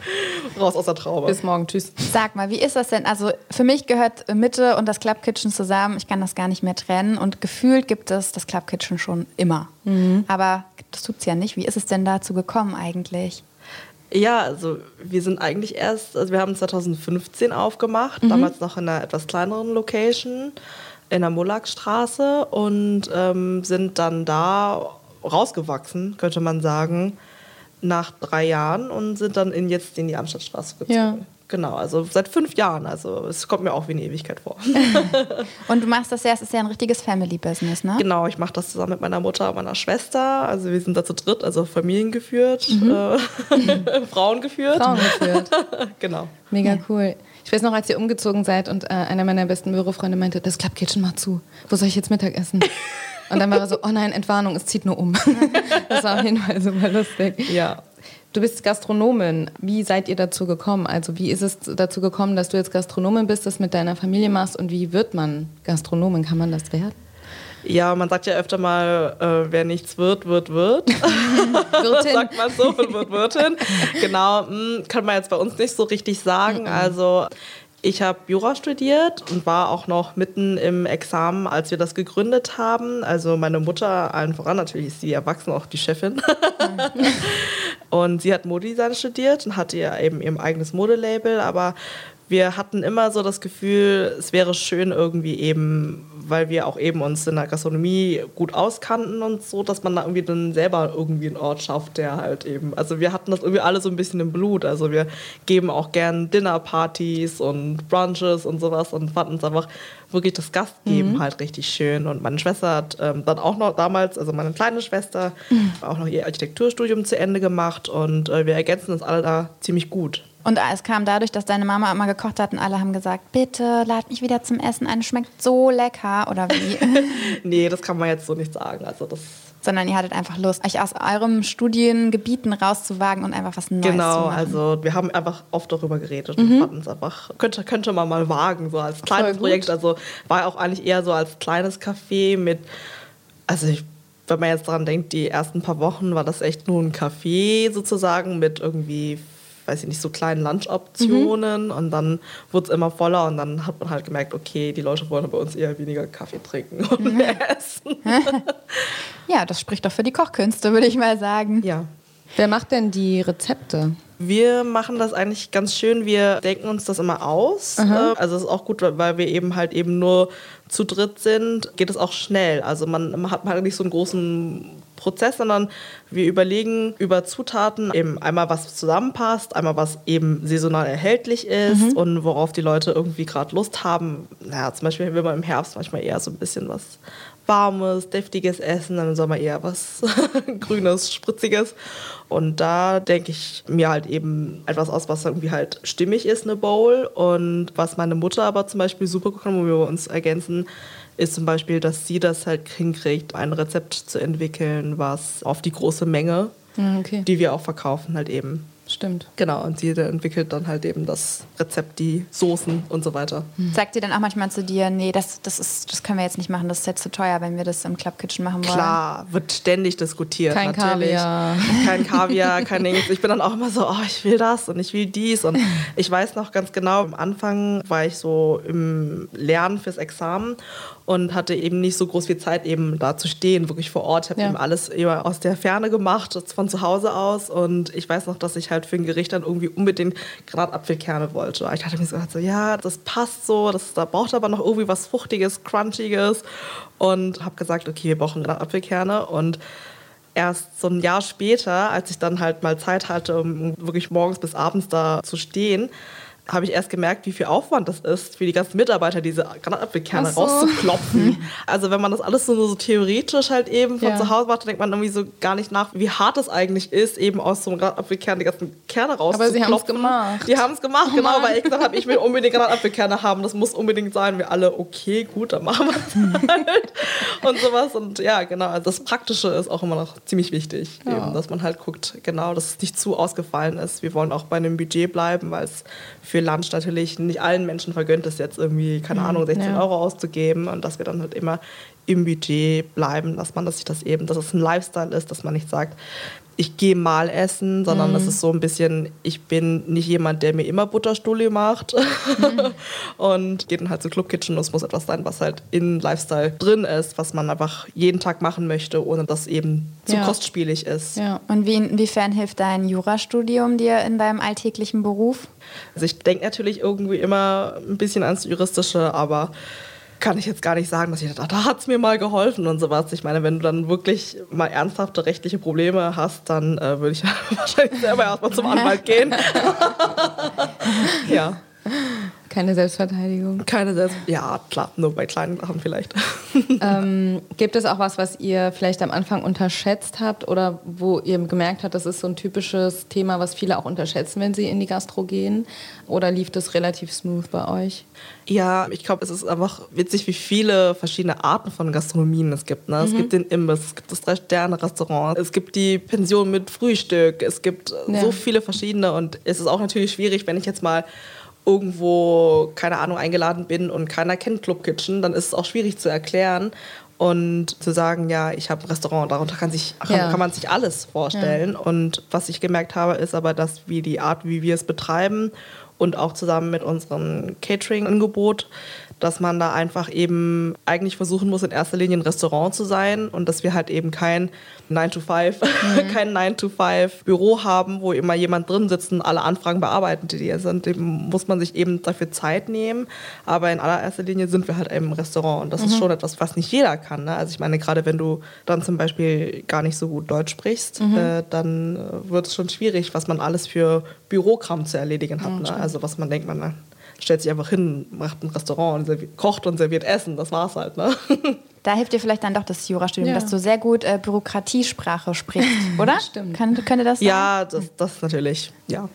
Raus aus der Traube. Bis morgen, tschüss. Sag mal, wie ist das denn? Also für mich gehört Mitte und das Club Kitchen zusammen. Ich kann das gar nicht mehr trennen. Und gefühlt gibt es das Club Kitchen schon immer. Mhm. Aber das tut es ja nicht. Wie ist es denn dazu gekommen eigentlich? Ja, also wir sind eigentlich erst, also wir haben 2015 aufgemacht, mhm. damals noch in einer etwas kleineren Location in der Mollakstraße und ähm, sind dann da rausgewachsen, könnte man sagen, nach drei Jahren und sind dann in, jetzt in die Amsterdtstraße gezogen. Ja. Genau, also seit fünf Jahren. Also es kommt mir auch wie eine Ewigkeit vor. und du machst das ja, es ist ja ein richtiges Family-Business, ne? Genau, ich mache das zusammen mit meiner Mutter und meiner Schwester. Also wir sind da zu dritt, also familiengeführt, mhm. äh, Frauen geführt. Frauen geführt. genau. Mega cool. Ich weiß noch, als ihr umgezogen seid und äh, einer meiner besten Bürofreunde meinte, das Club Kitchen macht zu. Wo soll ich jetzt Mittag essen? Und dann war er so, oh nein, Entwarnung, es zieht nur um. das war auf jeden Fall super lustig. Ja. Du bist Gastronomin. Wie seid ihr dazu gekommen? Also wie ist es dazu gekommen, dass du jetzt Gastronomin bist, das mit deiner Familie machst und wie wird man Gastronomin? Kann man das werden? Ja, man sagt ja öfter mal, äh, wer nichts wird, wird, wird. Wirtin. sagt man so und wird Wirtin. Genau, mh, hm, kann man jetzt bei uns nicht so richtig sagen. Also ich habe Jura studiert und war auch noch mitten im Examen, als wir das gegründet haben. Also meine Mutter, allen voran natürlich ist sie erwachsen, auch die Chefin. und sie hat Modedesign studiert und hatte ja eben ihr eigenes Modelabel, aber wir hatten immer so das Gefühl, es wäre schön irgendwie eben, weil wir auch eben uns in der Gastronomie gut auskannten und so, dass man da irgendwie dann selber irgendwie einen Ort schafft, der halt eben, also wir hatten das irgendwie alle so ein bisschen im Blut, also wir geben auch gern Dinnerpartys und Brunches und sowas und fanden es einfach wirklich das Gastgeben mhm. halt richtig schön und meine Schwester hat ähm, dann auch noch damals, also meine kleine Schwester, mhm. auch noch ihr Architekturstudium zu Ende gemacht und äh, wir ergänzen uns alle da ziemlich gut. Und es kam dadurch, dass deine Mama immer gekocht hat und alle haben gesagt, bitte lad mich wieder zum Essen ein, schmeckt so lecker oder wie? nee, das kann man jetzt so nicht sagen. Also das Sondern ihr hattet einfach Lust, euch aus eurem Studiengebieten rauszuwagen und einfach was Neues genau, zu machen. Genau, also wir haben einfach oft darüber geredet mhm. und fanden es einfach, könnte, könnte man mal wagen, so als kleines Projekt. Also war auch eigentlich eher so als kleines Café mit, also ich wenn man jetzt daran denkt, die ersten paar Wochen war das echt nur ein Café sozusagen mit irgendwie weiß ich nicht, so kleinen Lunchoptionen mhm. und dann wurde es immer voller und dann hat man halt gemerkt, okay, die Leute wollen bei uns eher weniger Kaffee trinken und mhm. mehr essen. ja, das spricht doch für die Kochkünste, würde ich mal sagen. Ja. Wer macht denn die Rezepte? Wir machen das eigentlich ganz schön. Wir denken uns das immer aus. Aha. Äh, also es ist auch gut, weil wir eben halt eben nur zu dritt sind, geht es auch schnell. Also man, man hat halt nicht so einen großen Prozess, sondern wir überlegen über Zutaten eben einmal, was zusammenpasst, einmal, was eben saisonal erhältlich ist mhm. und worauf die Leute irgendwie gerade Lust haben. Naja, zum Beispiel will man im Herbst manchmal eher so ein bisschen was warmes, deftiges Essen, dann soll man eher was Grünes, Spritziges. Und da denke ich mir halt eben etwas aus, was irgendwie halt stimmig ist, eine Bowl. Und was meine Mutter aber zum Beispiel super gut kann, wo wir uns ergänzen, ist zum Beispiel, dass sie das halt hinkriegt, ein Rezept zu entwickeln, was auf die große Menge, ah, okay. die wir auch verkaufen, halt eben Stimmt. Genau, und sie entwickelt dann halt eben das Rezept, die Soßen und so weiter. Hm. Sagt sie dann auch manchmal zu dir, nee, das, das, ist, das können wir jetzt nicht machen, das ist jetzt zu teuer, wenn wir das im Club Kitchen machen wollen? Klar, wird ständig diskutiert. Kein natürlich. Kaviar. Kein Kaviar, kein Ding. Ich bin dann auch immer so, oh, ich will das und ich will dies. Und ich weiß noch ganz genau, am Anfang war ich so im Lernen fürs Examen und hatte eben nicht so groß viel Zeit, eben da zu stehen, wirklich vor Ort. Ich habe ja. eben alles immer aus der Ferne gemacht, von zu Hause aus. Und ich weiß noch, dass ich halt für ein Gericht dann irgendwie unbedingt Granatapfelkerne wollte. Ich hatte mir so, ja, das passt so, das, da braucht aber noch irgendwie was Fruchtiges, Crunchiges. Und habe gesagt, okay, wir brauchen Granatapfelkerne. Und erst so ein Jahr später, als ich dann halt mal Zeit hatte, um wirklich morgens bis abends da zu stehen, habe ich erst gemerkt, wie viel Aufwand das ist, für die ganzen Mitarbeiter diese Granatapfelkerne so. rauszuklopfen. also wenn man das alles so, so theoretisch halt eben von ja. zu Hause macht, denkt man irgendwie so gar nicht nach, wie hart es eigentlich ist, eben aus so einem Granatapfelkern die ganzen Kerne rauszuklopfen. Aber sie haben es gemacht. Die haben es gemacht, oh genau, weil ich gesagt habe, ich will unbedingt Granatapfelkerne haben. Das muss unbedingt sein. Wir alle, okay, gut, dann machen wir es halt. und sowas. Und ja, genau, also das Praktische ist auch immer noch ziemlich wichtig, ja. eben, dass man halt guckt, genau, dass es nicht zu ausgefallen ist. Wir wollen auch bei einem Budget bleiben, weil es für Lunch natürlich nicht allen Menschen vergönnt ist, jetzt irgendwie, keine mhm, Ahnung, 16 ja. Euro auszugeben und dass wir dann halt immer im Budget bleiben, dass man dass sich das eben, dass es ein Lifestyle ist, dass man nicht sagt, ich gehe mal essen, sondern mhm. das ist so ein bisschen, ich bin nicht jemand, der mir immer Butterstulle macht mhm. und geht dann halt zu Club Kitchen und es muss etwas sein, was halt in Lifestyle drin ist, was man einfach jeden Tag machen möchte, ohne dass eben zu ja. kostspielig ist. Ja. Und wie, inwiefern hilft dein Jurastudium dir in deinem alltäglichen Beruf? Also ich denke natürlich irgendwie immer ein bisschen ans Juristische, aber kann ich jetzt gar nicht sagen, dass ich dachte, da hat es mir mal geholfen und sowas. Ich meine, wenn du dann wirklich mal ernsthafte rechtliche Probleme hast, dann äh, würde ich wahrscheinlich selber erstmal zum Anwalt gehen. ja. Keine Selbstverteidigung. Keine Selbst ja, klar, nur bei kleinen Sachen vielleicht. Ähm, gibt es auch was, was ihr vielleicht am Anfang unterschätzt habt oder wo ihr gemerkt habt, das ist so ein typisches Thema, was viele auch unterschätzen, wenn sie in die Gastro gehen? Oder lief das relativ smooth bei euch? Ja, ich glaube, es ist einfach witzig, wie viele verschiedene Arten von Gastronomien es gibt. Ne? Mhm. Es gibt den Imbiss, es gibt das Drei-Sterne-Restaurant, es gibt die Pension mit Frühstück, es gibt ja. so viele verschiedene und es ist auch natürlich schwierig, wenn ich jetzt mal irgendwo, keine Ahnung, eingeladen bin und keiner kennt Club Kitchen, dann ist es auch schwierig zu erklären und zu sagen, ja, ich habe ein Restaurant, darunter kann, sich, ja. kann man sich alles vorstellen. Ja. Und was ich gemerkt habe, ist aber, dass wir die Art, wie wir es betreiben und auch zusammen mit unserem Catering-Angebot, dass man da einfach eben eigentlich versuchen muss, in erster Linie ein Restaurant zu sein und dass wir halt eben kein 9 to 5, mhm. kein 9 to 5 Büro haben, wo immer jemand drin sitzt und alle Anfragen bearbeitet, die hier sind. Dem muss man sich eben dafür Zeit nehmen. Aber in allererster Linie sind wir halt eben im Restaurant und das mhm. ist schon etwas, was nicht jeder kann. Ne? Also ich meine, gerade wenn du dann zum Beispiel gar nicht so gut Deutsch sprichst, mhm. äh, dann äh, wird es schon schwierig, was man alles für Bürokram zu erledigen hat. ne? Also was man denkt, man stellt sich einfach hin, macht ein Restaurant, und kocht und serviert Essen, das war's halt. Ne? Da hilft dir vielleicht dann doch das Jurastudium, ja. dass du sehr gut äh, Bürokratiesprache sprichst, oder? Stimmt. Kann, könnte das sein? Ja, das, das natürlich, ja.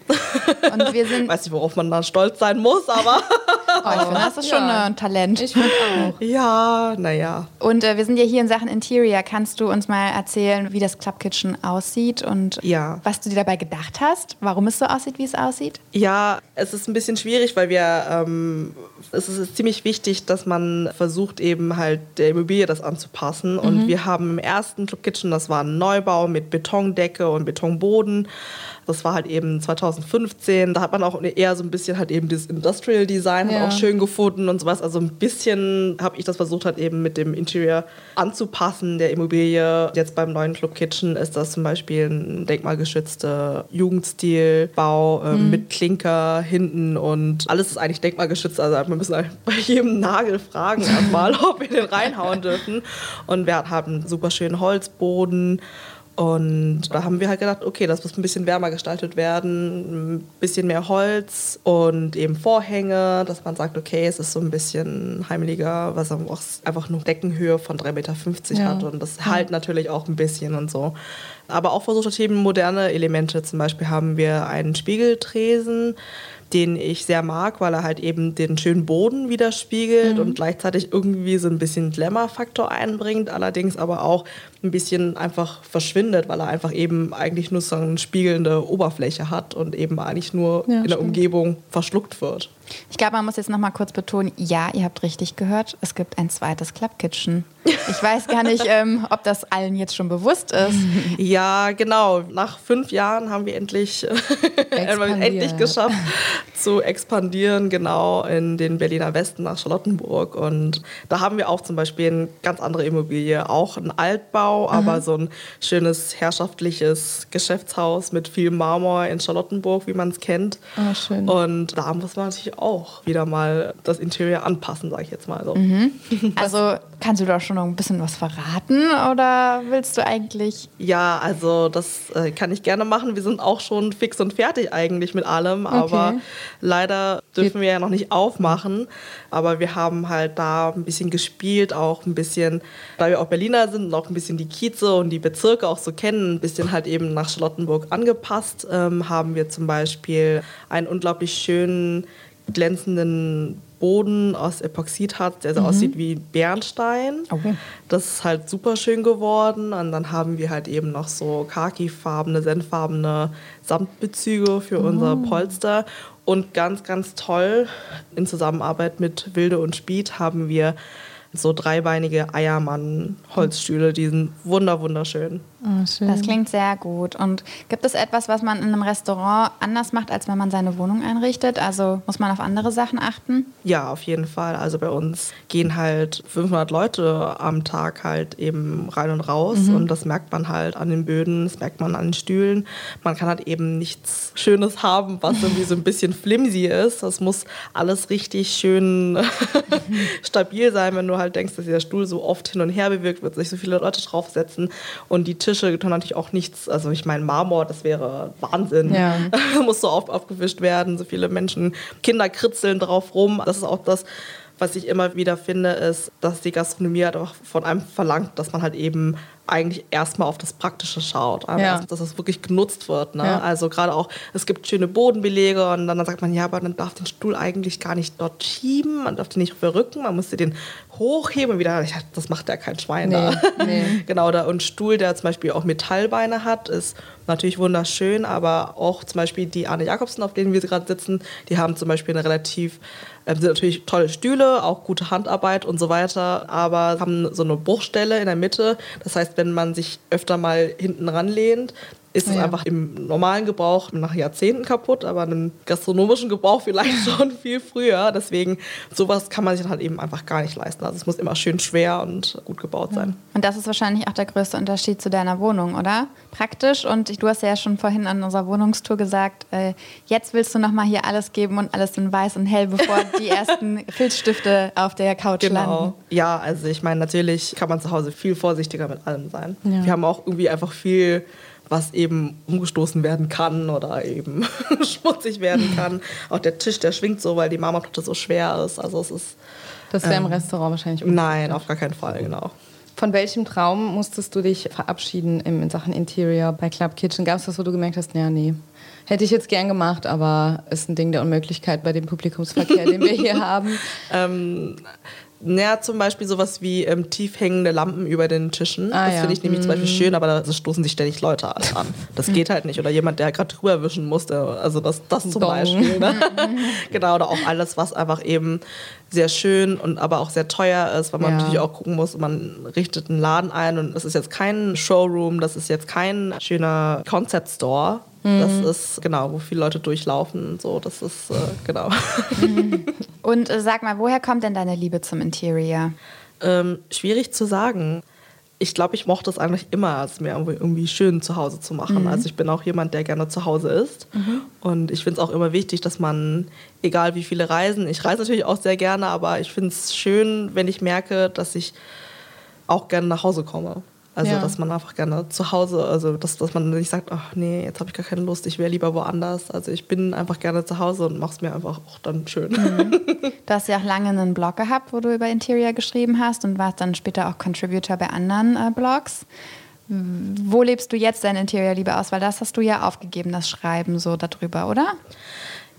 Und wir sind weiß nicht, worauf man da stolz sein muss, aber... oh, ich finde, das ist schon ja. ein Talent. Ich finde auch. Ja, naja. Und äh, wir sind ja hier in Sachen Interior. Kannst du uns mal erzählen, wie das Club Kitchen aussieht und ja. was du dir dabei gedacht hast, warum es so aussieht, wie es aussieht? Ja, es ist ein bisschen schwierig, weil wir... Ähm, es ist ziemlich wichtig, dass man versucht, eben halt der Immobilie das anzupassen. Mhm. Und wir haben im ersten Club Kitchen, das war ein Neubau mit Betondecke und Betonboden. Das war halt eben 2015. Da hat man auch eher so ein bisschen halt eben dieses Industrial Design ja. auch schön gefunden und sowas. Also ein bisschen habe ich das versucht halt eben mit dem Interior anzupassen der Immobilie. Jetzt beim neuen Club Kitchen ist das zum Beispiel ein denkmalgeschützter Jugendstilbau äh, mhm. mit Klinker hinten und alles ist eigentlich denkmalgeschützt. Also wir müssen bei jedem Nagel fragen erstmal, ob wir den reinhauen dürfen. Und wir haben einen super schönen Holzboden und da haben wir halt gedacht, okay, das muss ein bisschen wärmer gestaltet werden, ein bisschen mehr Holz und eben Vorhänge, dass man sagt, okay, es ist so ein bisschen heimeliger, was auch einfach nur Deckenhöhe von 3,50 Meter ja. hat und das halt natürlich auch ein bisschen und so. Aber auch versucht eben moderne Elemente, zum Beispiel haben wir einen Spiegeltresen, den ich sehr mag, weil er halt eben den schönen Boden widerspiegelt mhm. und gleichzeitig irgendwie so ein bisschen Glamour-Faktor einbringt, allerdings aber auch ein bisschen einfach verschwindet, weil er einfach eben eigentlich nur so eine spiegelnde Oberfläche hat und eben eigentlich nur ja, in der stimmt. Umgebung verschluckt wird. Ich glaube, man muss jetzt noch mal kurz betonen, ja, ihr habt richtig gehört, es gibt ein zweites Club Kitchen. Ich weiß gar nicht, ähm, ob das allen jetzt schon bewusst ist. Ja, genau. Nach fünf Jahren haben wir endlich, endlich geschafft zu expandieren, genau in den Berliner Westen nach Charlottenburg. Und da haben wir auch zum Beispiel eine ganz andere Immobilie, auch ein Altbau, mhm. aber so ein schönes herrschaftliches Geschäftshaus mit viel Marmor in Charlottenburg, wie man es kennt. Oh, schön. Und da muss man natürlich auch wieder mal das Interior anpassen, sage ich jetzt mal so. Mhm. Also kannst du da schon noch ein bisschen was verraten oder willst du eigentlich? Ja, also das äh, kann ich gerne machen. Wir sind auch schon fix und fertig eigentlich mit allem, okay. aber leider dürfen wir ja noch nicht aufmachen. Aber wir haben halt da ein bisschen gespielt, auch ein bisschen, da wir auch Berliner sind und auch ein bisschen die Kieze und die Bezirke auch so kennen, ein bisschen halt eben nach Charlottenburg angepasst, ähm, haben wir zum Beispiel einen unglaublich schönen, glänzenden Boden aus Epoxid hat, der so mhm. aussieht wie Bernstein. Okay. Das ist halt super schön geworden. Und dann haben wir halt eben noch so khakifarbene, senffarbene Samtbezüge für oh. unser Polster. Und ganz, ganz toll, in Zusammenarbeit mit Wilde und Spied haben wir so dreibeinige Eiermann-Holzstühle, die sind wunder, wunderschön. Oh, das klingt sehr gut. Und gibt es etwas, was man in einem Restaurant anders macht, als wenn man seine Wohnung einrichtet? Also muss man auf andere Sachen achten? Ja, auf jeden Fall. Also bei uns gehen halt 500 Leute am Tag halt eben rein und raus. Mhm. Und das merkt man halt an den Böden, das merkt man an den Stühlen. Man kann halt eben nichts Schönes haben, was irgendwie so ein bisschen flimsy ist. Das muss alles richtig schön stabil sein, wenn du halt denkst, dass dieser Stuhl so oft hin und her bewirkt wird, sich so viele Leute draufsetzen und die Tische tun natürlich auch nichts. Also ich meine, Marmor, das wäre Wahnsinn. Ja. Muss so oft aufgewischt werden, so viele Menschen, Kinder kritzeln drauf rum. Das ist auch das, was ich immer wieder finde, ist, dass die Gastronomie halt auch von einem verlangt, dass man halt eben eigentlich erstmal auf das Praktische schaut, ja. dass es wirklich genutzt wird. Ne? Ja. Also gerade auch, es gibt schöne Bodenbelege und dann sagt man, ja, aber man darf den Stuhl eigentlich gar nicht dort schieben, man darf den nicht verrücken, man muss den hochheben und wieder, das macht ja kein Schwein nee, da. Nee. genau, da und Stuhl, der zum Beispiel auch Metallbeine hat, ist natürlich wunderschön, aber auch zum Beispiel die Arne Jakobsen, auf denen wir gerade sitzen, die haben zum Beispiel eine relativ sind natürlich tolle Stühle, auch gute Handarbeit und so weiter, aber haben so eine Bruchstelle in der Mitte. Das heißt, wenn man sich öfter mal hinten ranlehnt, ist es ja. einfach im normalen Gebrauch nach Jahrzehnten kaputt, aber im gastronomischen Gebrauch vielleicht schon viel früher. Deswegen, sowas kann man sich halt eben einfach gar nicht leisten. Also es muss immer schön schwer und gut gebaut sein. Und das ist wahrscheinlich auch der größte Unterschied zu deiner Wohnung, oder? Praktisch. Und du hast ja schon vorhin an unserer Wohnungstour gesagt, äh, jetzt willst du nochmal hier alles geben und alles in weiß und hell, bevor die ersten Filzstifte auf der Couch genau. landen. Ja, also ich meine, natürlich kann man zu Hause viel vorsichtiger mit allem sein. Ja. Wir haben auch irgendwie einfach viel was eben umgestoßen werden kann oder eben schmutzig werden kann. Auch der Tisch, der schwingt so, weil die Marmorplatte so schwer ist. Also es ist. Das wäre ähm, im Restaurant wahrscheinlich. Nein, auf gar keinen Fall, genau. Von welchem Traum musstest du dich verabschieden in Sachen Interior bei Club Kitchen? Gab es das, wo du gemerkt hast, ja, nee, hätte ich jetzt gern gemacht, aber ist ein Ding der Unmöglichkeit bei dem Publikumsverkehr, den wir hier haben? Ähm, naja, zum Beispiel sowas wie ähm, tief hängende Lampen über den Tischen. Ah, das ja. finde ich nämlich mm. zum Beispiel mhm. schön, aber da stoßen sich ständig Leute an. Das geht halt nicht. Oder jemand, der gerade drüber wischen musste. Also das, das zum Dong. Beispiel. Ne? genau, oder auch alles, was einfach eben sehr schön und aber auch sehr teuer ist, weil man ja. natürlich auch gucken muss, man richtet einen Laden ein und es ist jetzt kein Showroom, das ist jetzt kein schöner Concept Store, das mhm. ist genau, wo viele Leute durchlaufen und so. Das ist äh, genau. Mhm. Und äh, sag mal, woher kommt denn deine Liebe zum Interior? Ähm, schwierig zu sagen. Ich glaube, ich mochte es eigentlich immer, es mir irgendwie schön zu Hause zu machen. Mhm. Also ich bin auch jemand, der gerne zu Hause ist. Mhm. Und ich finde es auch immer wichtig, dass man, egal wie viele Reisen, ich reise natürlich auch sehr gerne, aber ich finde es schön, wenn ich merke, dass ich auch gerne nach Hause komme. Also, ja. dass man einfach gerne zu Hause, also dass, dass man nicht sagt, ach nee, jetzt habe ich gar keine Lust, ich wäre lieber woanders. Also ich bin einfach gerne zu Hause und mache es mir einfach auch dann schön. Mhm. Du hast ja auch lange einen Blog gehabt, wo du über Interior geschrieben hast und warst dann später auch Contributor bei anderen äh, Blogs. Wo lebst du jetzt dein Interior lieber aus? Weil das hast du ja aufgegeben, das Schreiben so darüber, oder?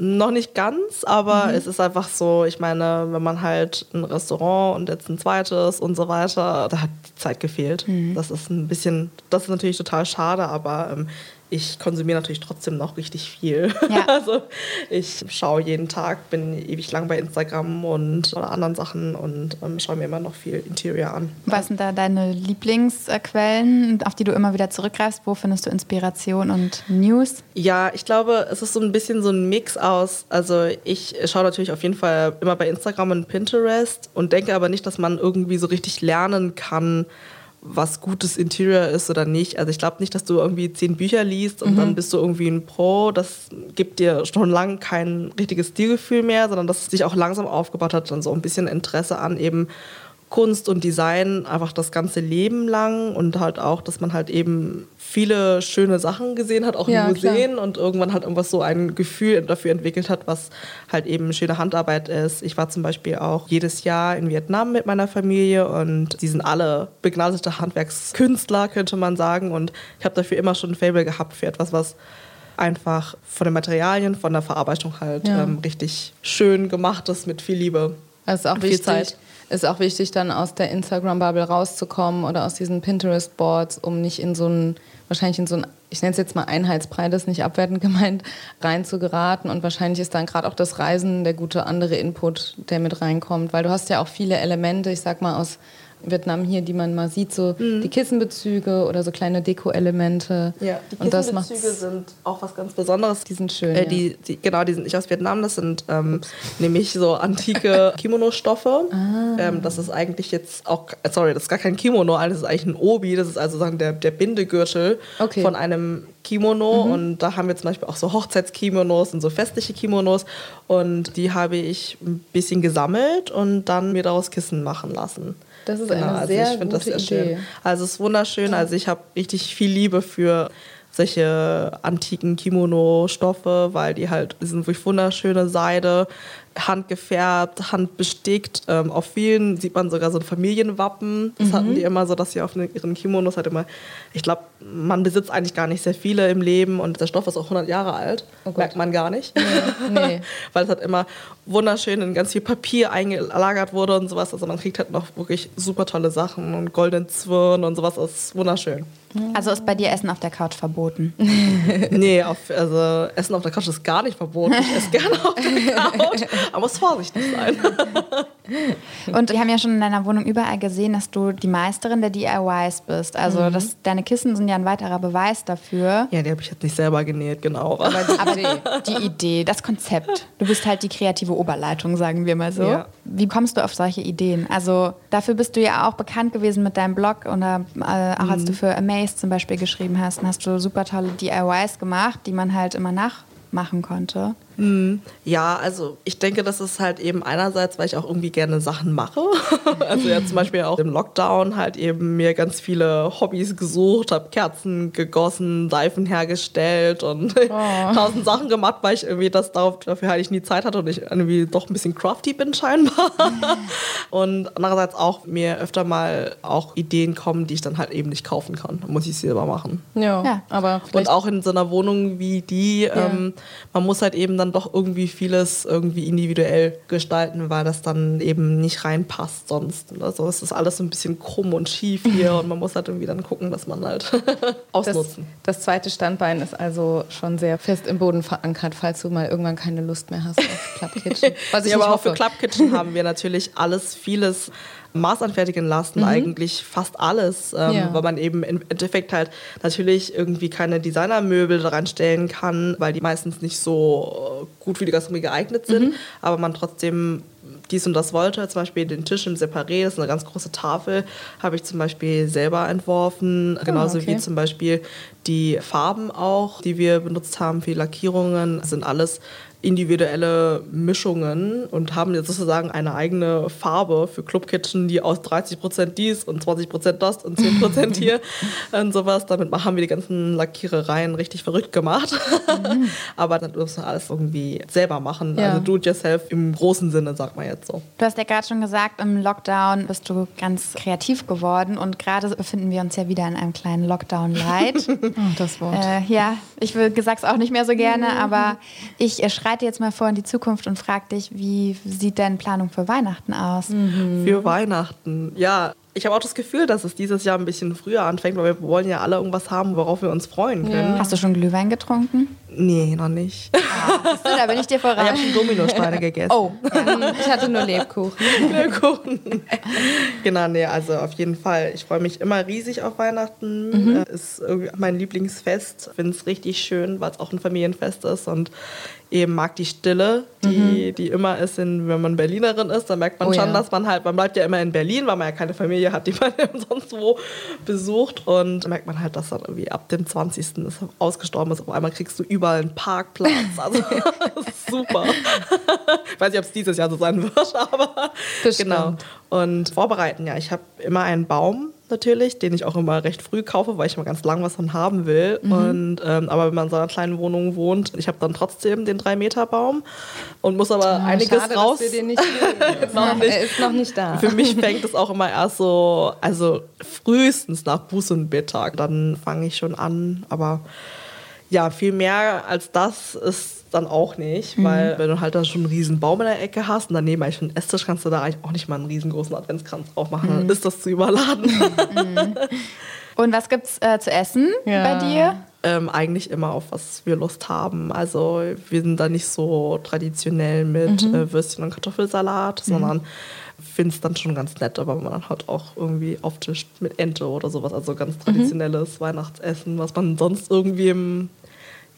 Noch nicht ganz, aber mhm. es ist einfach so, ich meine, wenn man halt ein Restaurant und jetzt ein zweites und so weiter, da hat die Zeit gefehlt. Mhm. Das ist ein bisschen, das ist natürlich total schade, aber ähm, ich konsumiere natürlich trotzdem noch richtig viel. Ja. Also ich schaue jeden Tag, bin ewig lang bei Instagram und oder anderen Sachen und ähm, schaue mir immer noch viel Interior an. Was sind da deine Lieblingsquellen, auf die du immer wieder zurückgreifst? Wo findest du Inspiration und News? Ja, ich glaube, es ist so ein bisschen so ein Mix aus. Also ich schaue natürlich auf jeden Fall immer bei Instagram und Pinterest und denke aber nicht, dass man irgendwie so richtig lernen kann, was gutes Interior ist oder nicht. Also ich glaube nicht, dass du irgendwie zehn Bücher liest und mhm. dann bist du irgendwie ein Pro. Das gibt dir schon lange kein richtiges Stilgefühl mehr, sondern dass es sich auch langsam aufgebaut hat und so ein bisschen Interesse an eben Kunst und Design einfach das ganze Leben lang und halt auch, dass man halt eben viele schöne Sachen gesehen hat, auch ja, in Museen klar. und irgendwann halt irgendwas so ein Gefühl dafür entwickelt hat, was halt eben schöne Handarbeit ist. Ich war zum Beispiel auch jedes Jahr in Vietnam mit meiner Familie und die sind alle begnadete Handwerkskünstler, könnte man sagen und ich habe dafür immer schon ein Fable gehabt für etwas, was einfach von den Materialien, von der Verarbeitung halt ja. ähm, richtig schön gemacht ist mit viel Liebe. Das ist auch wichtig. Zeit ist auch wichtig, dann aus der Instagram-Bubble rauszukommen oder aus diesen Pinterest-Boards, um nicht in so einen, wahrscheinlich in so einen, ich nenne es jetzt mal Einheitsbrei, das ist nicht abwertend gemeint, reinzugeraten. Und wahrscheinlich ist dann gerade auch das Reisen der gute andere Input, der mit reinkommt, weil du hast ja auch viele Elemente, ich sag mal, aus Vietnam hier, die man mal sieht, so mhm. die Kissenbezüge oder so kleine Deko-Elemente. Ja, die Kissenbezüge sind auch was ganz Besonderes. Die sind schön. Äh, die, die, genau, die sind nicht aus Vietnam, das sind ähm, nämlich so antike Kimono-Stoffe. Ah. Ähm, das ist eigentlich jetzt auch, äh, sorry, das ist gar kein Kimono, das ist eigentlich ein Obi, das ist also sagen, der, der Bindegürtel okay. von einem Kimono mhm. und da haben wir zum Beispiel auch so Hochzeitskimonos und so festliche Kimonos und die habe ich ein bisschen gesammelt und dann mir daraus Kissen machen lassen. Das ist genau, eine sehr also ich gute das sehr Idee. Schön. Also es ist wunderschön. Also ich habe richtig viel Liebe für solche antiken Kimono-Stoffe, weil die halt sind wirklich wunderschöne Seide, handgefärbt, handbestickt. Ähm, auf vielen sieht man sogar so ein Familienwappen. Das mhm. hatten die immer so, dass sie auf ihren Kimonos halt immer, ich glaube, man besitzt eigentlich gar nicht sehr viele im Leben und der Stoff ist auch 100 Jahre alt. Oh Merkt man gar nicht. Nee. nee. Weil es halt immer wunderschön in ganz viel Papier eingelagert wurde und sowas. Also man kriegt halt noch wirklich super tolle Sachen und goldenen Zwirn und sowas. Das ist wunderschön. Also ist bei dir Essen auf der Couch verboten? nee, auf, also Essen auf der Couch ist gar nicht verboten. Ich esse gerne auf der Couch, aber muss vorsichtig sein. Und wir haben ja schon in deiner Wohnung überall gesehen, dass du die Meisterin der DIYs bist. Also mhm. das, deine Kissen sind ja ein weiterer Beweis dafür. Ja, die habe ich jetzt nicht selber genäht, genau. Aber die, aber die, Idee, das Konzept. Du bist halt die kreative Oberleitung, sagen wir mal so. Ja. Wie kommst du auf solche Ideen? Also dafür bist du ja auch bekannt gewesen mit deinem Blog oder äh, auch mhm. als du für Amaze zum Beispiel geschrieben hast, dann hast du super tolle DIYs gemacht, die man halt immer nachmachen konnte. Mhm. Ja, also ich denke, das ist halt eben einerseits, weil ich auch irgendwie gerne Sachen mache. also ja zum Beispiel auch im Lockdown halt eben mir ganz viele Hobbys gesucht, habe Kerzen gegossen, Seifen hergestellt und oh. tausend Sachen gemacht, weil ich irgendwie das darauf, dafür halt ich nie Zeit hatte und ich irgendwie doch ein bisschen crafty bin scheinbar. und andererseits auch mir öfter mal auch Ideen kommen, die ich dann halt eben nicht kaufen kann. Dann muss ich selber machen. Ja, ja aber und auch in so einer Wohnung wie die, ja. ähm, man muss halt eben dann dann doch irgendwie vieles irgendwie individuell gestalten, weil das dann eben nicht reinpasst sonst. Also es ist alles so ein bisschen krumm und schief hier und man muss halt irgendwie dann gucken, dass man halt ausnutzen. Das, das, zweite Standbein ist also schon sehr fest im Boden verankert, falls du mal irgendwann keine Lust mehr hast auf Club Kitchen. Was ich ja, aber auch für Club Kitchen haben wir natürlich alles, vieles maßanfertigen lassen, mhm. eigentlich fast alles, ähm, ja. weil man eben im Endeffekt halt natürlich irgendwie keine Designermöbel daran stellen kann, weil die meistens nicht so gut für die Gastronomie geeignet sind, mhm. aber man trotzdem dies und das wollte. Zum Beispiel den Tisch im Separé, das ist eine ganz große Tafel, habe ich zum Beispiel selber entworfen. Oh, Genauso okay. wie zum Beispiel die Farben auch, die wir benutzt haben für die Lackierungen, sind alles individuelle Mischungen und haben jetzt sozusagen eine eigene Farbe für Club Kitchen, die aus 30% dies und 20% das und 10% hier und sowas. Damit haben wir die ganzen Lackierereien richtig verrückt gemacht. Mhm. Aber dann musst du alles irgendwie selber machen. Ja. Also do it yourself im großen Sinne, sagt man jetzt so. Du hast ja gerade schon gesagt, im Lockdown bist du ganz kreativ geworden und gerade befinden wir uns ja wieder in einem kleinen Lockdown-Light. oh, das Wort. Äh, ja, ich sag's auch nicht mehr so gerne, mhm. aber ich schreibe schreite jetzt mal vor in die Zukunft und frage dich, wie sieht deine Planung für Weihnachten aus? Mhm. Für Weihnachten, ja. Ich habe auch das Gefühl, dass es dieses Jahr ein bisschen früher anfängt, weil wir wollen ja alle irgendwas haben, worauf wir uns freuen können. Ja. Hast du schon Glühwein getrunken? Nee, noch nicht. Ah, du, da bin ich dir voran. Ich habe schon Dominosteine gegessen. Oh, ich hatte nur Lebkuchen. Lebkuchen. genau, nee, also auf jeden Fall. Ich freue mich immer riesig auf Weihnachten. Mhm. Äh, ist mein Lieblingsfest. Ich finde es richtig schön, weil es auch ein Familienfest ist und eben mag die Stille die, mhm. die immer ist, in, wenn man Berlinerin ist, dann merkt man oh, schon, ja. dass man halt, man bleibt ja immer in Berlin, weil man ja keine Familie hat, die man sonst wo besucht. Und merkt man halt, dass dann irgendwie ab dem 20. ist ausgestorben ist. Auf einmal kriegst du überall einen Parkplatz. Also super. ich weiß nicht, ob es dieses Jahr so sein wird, aber Bestimmt. genau. Und vorbereiten, ja, ich habe immer einen Baum natürlich, den ich auch immer recht früh kaufe, weil ich mal ganz lang was von haben will. Mhm. Und, ähm, aber wenn man in so einer kleinen Wohnung wohnt, ich habe dann trotzdem den 3-Meter-Baum und muss aber oh, einiges schade, raus. Dass wir den nicht noch nicht. Er ist noch nicht da. Für mich fängt es auch immer erst so, also frühestens nach Buß- und Mittag. Dann fange ich schon an, aber ja, viel mehr als das ist dann auch nicht, mhm. weil wenn du halt da schon einen riesen Baum in der Ecke hast und daneben eigentlich einen Esstisch kannst du da eigentlich auch nicht mal einen riesengroßen Adventskranz aufmachen, mhm. dann ist das zu überladen. Mhm. Und was gibt's äh, zu essen ja. bei dir? Ähm, eigentlich immer auf was wir Lust haben. Also wir sind da nicht so traditionell mit mhm. äh, Würstchen und Kartoffelsalat, mhm. sondern finde es dann schon ganz nett, aber man dann halt auch irgendwie auftischt mit Ente oder sowas, also ganz mhm. traditionelles Weihnachtsessen, was man sonst irgendwie im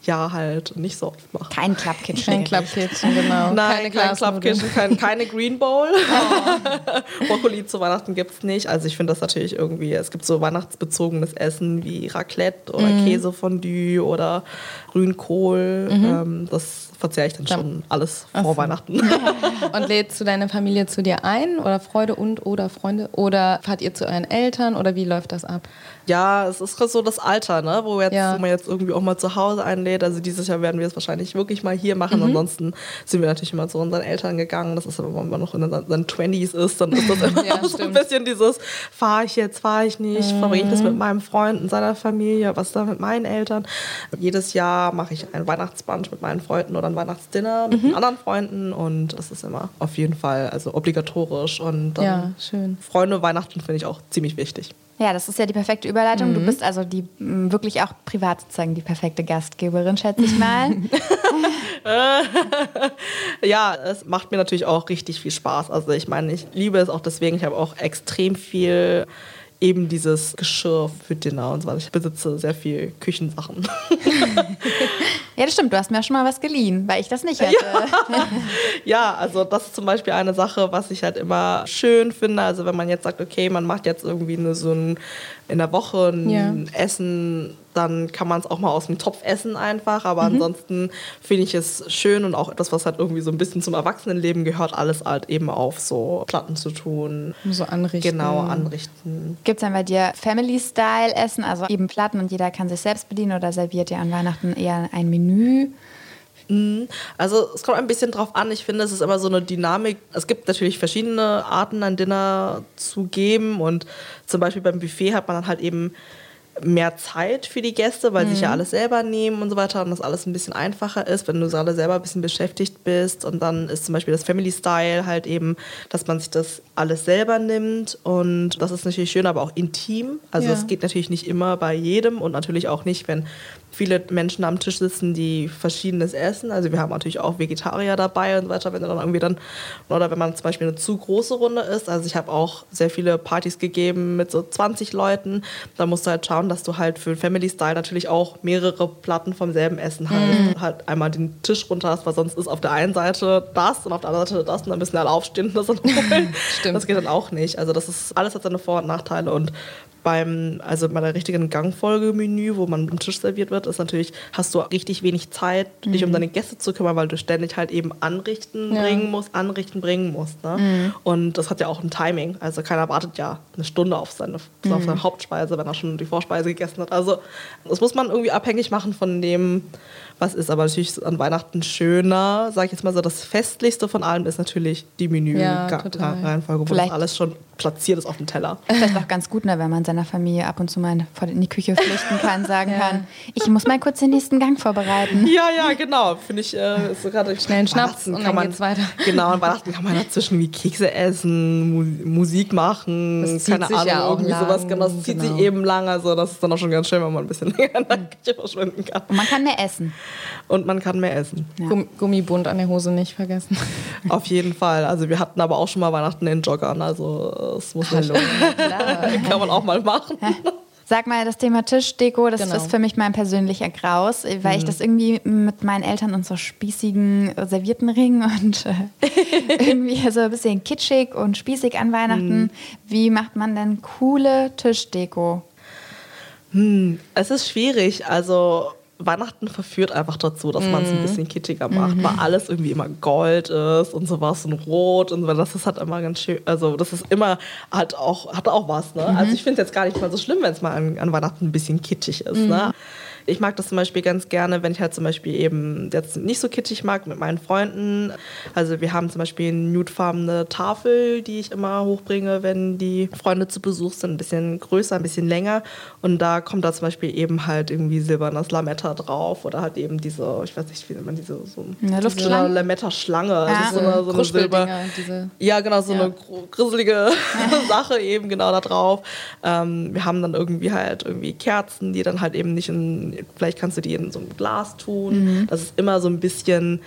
Jahr halt nicht so oft macht. Kein Clubkitchen. Kein Clubkitchen, genau. Nein, keine kein Clubkitchen, kein, keine Green Bowl. Oh. Brokkoli zu Weihnachten gibt es nicht. Also ich finde das natürlich irgendwie, es gibt so weihnachtsbezogenes Essen wie Raclette oder mm. Käsefondue oder Grünkohl. Mhm. Ähm, das verzehre ich dann schon alles vor so. Weihnachten. und lädst du deine Familie zu dir ein oder Freude und oder Freunde? Oder fahrt ihr zu euren Eltern oder wie läuft das ab? Ja, es ist so das Alter, ne? wo, jetzt, ja. wo man jetzt irgendwie auch mal zu Hause einlädt. Also dieses Jahr werden wir es wahrscheinlich wirklich mal hier machen. Mhm. Ansonsten sind wir natürlich immer zu unseren Eltern gegangen. Das ist aber, wenn man noch in seinen Twenties ist, dann ist das immer ja, so ein bisschen dieses, fahre ich jetzt, fahre ich nicht, mhm. verbringe ich das mit meinem Freund und seiner Familie, was da mit meinen Eltern. Jedes Jahr mache ich ein Weihnachtsbunch mit meinen Freunden oder ein Weihnachtsdinner mit mhm. anderen Freunden und das ist immer auf jeden Fall also obligatorisch. Und ja, schön. Freunde Weihnachten finde ich auch ziemlich wichtig. Ja, das ist ja die perfekte Überleitung. Mhm. Du bist also die wirklich auch privat sozusagen die perfekte Gastgeberin, schätze ich mal. ja, es macht mir natürlich auch richtig viel Spaß. Also ich meine, ich liebe es auch deswegen. Ich habe auch extrem viel eben dieses Geschirr für Dinner und so weiter. Ich besitze sehr viel Küchensachen. ja, das stimmt. Du hast mir schon mal was geliehen, weil ich das nicht hatte. Ja. ja, also das ist zum Beispiel eine Sache, was ich halt immer schön finde. Also wenn man jetzt sagt, okay, man macht jetzt irgendwie eine, so ein in der Woche ein ja. Essen, dann kann man es auch mal aus dem Topf essen einfach. Aber mhm. ansonsten finde ich es schön und auch etwas, was halt irgendwie so ein bisschen zum Erwachsenenleben gehört, alles halt eben auf so Platten zu tun. So anrichten. Genau, anrichten. Gibt es dann bei dir Family-Style-Essen, also eben Platten und jeder kann sich selbst bedienen oder serviert ihr an Weihnachten eher ein Menü? Mhm. Also es kommt ein bisschen drauf an. Ich finde, es ist immer so eine Dynamik. Es gibt natürlich verschiedene Arten, ein Dinner zu geben. Und zum Beispiel beim Buffet hat man dann halt eben mehr Zeit für die Gäste, weil mhm. sich ja mhm. alles selber nehmen und so weiter und das alles ein bisschen einfacher ist, wenn du gerade selber ein bisschen beschäftigt bist und dann ist zum Beispiel das Family Style halt eben, dass man sich das alles selber nimmt und das ist natürlich schön, aber auch intim. Also es ja. geht natürlich nicht immer bei jedem und natürlich auch nicht, wenn viele Menschen am Tisch sitzen, die verschiedenes essen. Also wir haben natürlich auch Vegetarier dabei und so weiter, wenn dann irgendwie dann, oder wenn man zum Beispiel eine zu große Runde ist. Also ich habe auch sehr viele Partys gegeben mit so 20 Leuten. Da musst du halt schauen, dass du halt für Family Style natürlich auch mehrere Platten vom selben Essen hast. Mhm. Halt einmal den Tisch runter hast, weil sonst ist auf der einen Seite das und auf der anderen Seite das und dann müssen alle aufstehen und das dann holen. Das geht dann auch nicht. Also das ist, alles hat seine Vor- und Nachteile und beim, also bei der richtigen Gangfolgemenü, wo man am Tisch serviert wird, ist natürlich, hast du richtig wenig Zeit, dich mhm. um deine Gäste zu kümmern, weil du ständig halt eben anrichten ja. bringen musst, anrichten bringen musst. Ne? Mhm. Und das hat ja auch ein Timing. Also keiner wartet ja eine Stunde auf seine, mhm. auf seine Hauptspeise, wenn er schon die Vorspeise gegessen hat. Also das muss man irgendwie abhängig machen von dem, was ist. Aber natürlich an Weihnachten schöner, sage ich jetzt mal so, das Festlichste von allem ist natürlich die Menü-Reihenfolge, ja, wo das alles schon platziert ist auf dem Teller. Vielleicht auch ganz gut, ne, wenn man seiner Familie ab und zu mal in die Küche flüchten kann, sagen ja. kann, ich muss mal kurz den nächsten Gang vorbereiten. Ja, ja, genau. Finde ich äh, so gerade schnell einen Schnaps und dann man, geht's weiter. Genau, an Weihnachten kann man dazwischen wie Kekse essen, Mu Musik machen, das keine Ahnung, ja irgendwie lang, sowas. Genau, das zieht genau. sich eben lang. Also das ist dann auch schon ganz schön, wenn man ein bisschen länger in der Küche verschwinden kann. Und man kann mehr essen. Und man kann mehr essen. Ja. Gummibund an der Hose nicht vergessen. Auf jeden Fall. Also wir hatten aber auch schon mal Weihnachten in Joggern. Also es muss Hallo. Kann man auch mal machen. Sag mal, das Thema Tischdeko, das genau. ist für mich mein persönlicher Graus, weil mhm. ich das irgendwie mit meinen Eltern und so spießigen Serviettenringen und äh, irgendwie so ein bisschen kitschig und spießig an Weihnachten. Mhm. Wie macht man denn coole Tischdeko? Hm, es ist schwierig. Also Weihnachten verführt einfach dazu, dass man es ein mhm. bisschen kitschiger macht, mhm. weil alles irgendwie immer Gold ist und sowas und Rot und so. Das ist halt immer ganz schön. Also das ist immer halt auch hat auch was. Ne? Also, mhm. Also ich finde es jetzt gar nicht mal so schlimm, wenn es mal an, an, Weihnachten ein bisschen kitschig ist. Ne? Ich mag das zum Beispiel ganz gerne, wenn ich halt zum Beispiel eben jetzt nicht so kitschig mag mit meinen Freunden. Also wir haben zum Beispiel eine nudefarbene Tafel, die ich immer hochbringe, wenn die Freunde zu Besuch sind. Ein bisschen größer, ein bisschen länger. Und da kommt da zum Beispiel eben halt irgendwie silbernes Lametta drauf oder halt eben diese, ich weiß nicht, wie nennt man diese, so eine Luftschlange? Lametta-Schlange. Ja. so eine, so eine Silber. Diese. Ja, genau, so ja. eine grusselige Sache eben genau da drauf. Ähm, wir haben dann irgendwie halt irgendwie Kerzen, die dann halt eben nicht in vielleicht kannst du die in so ein Glas tun. Mhm. Das ist immer so ein bisschen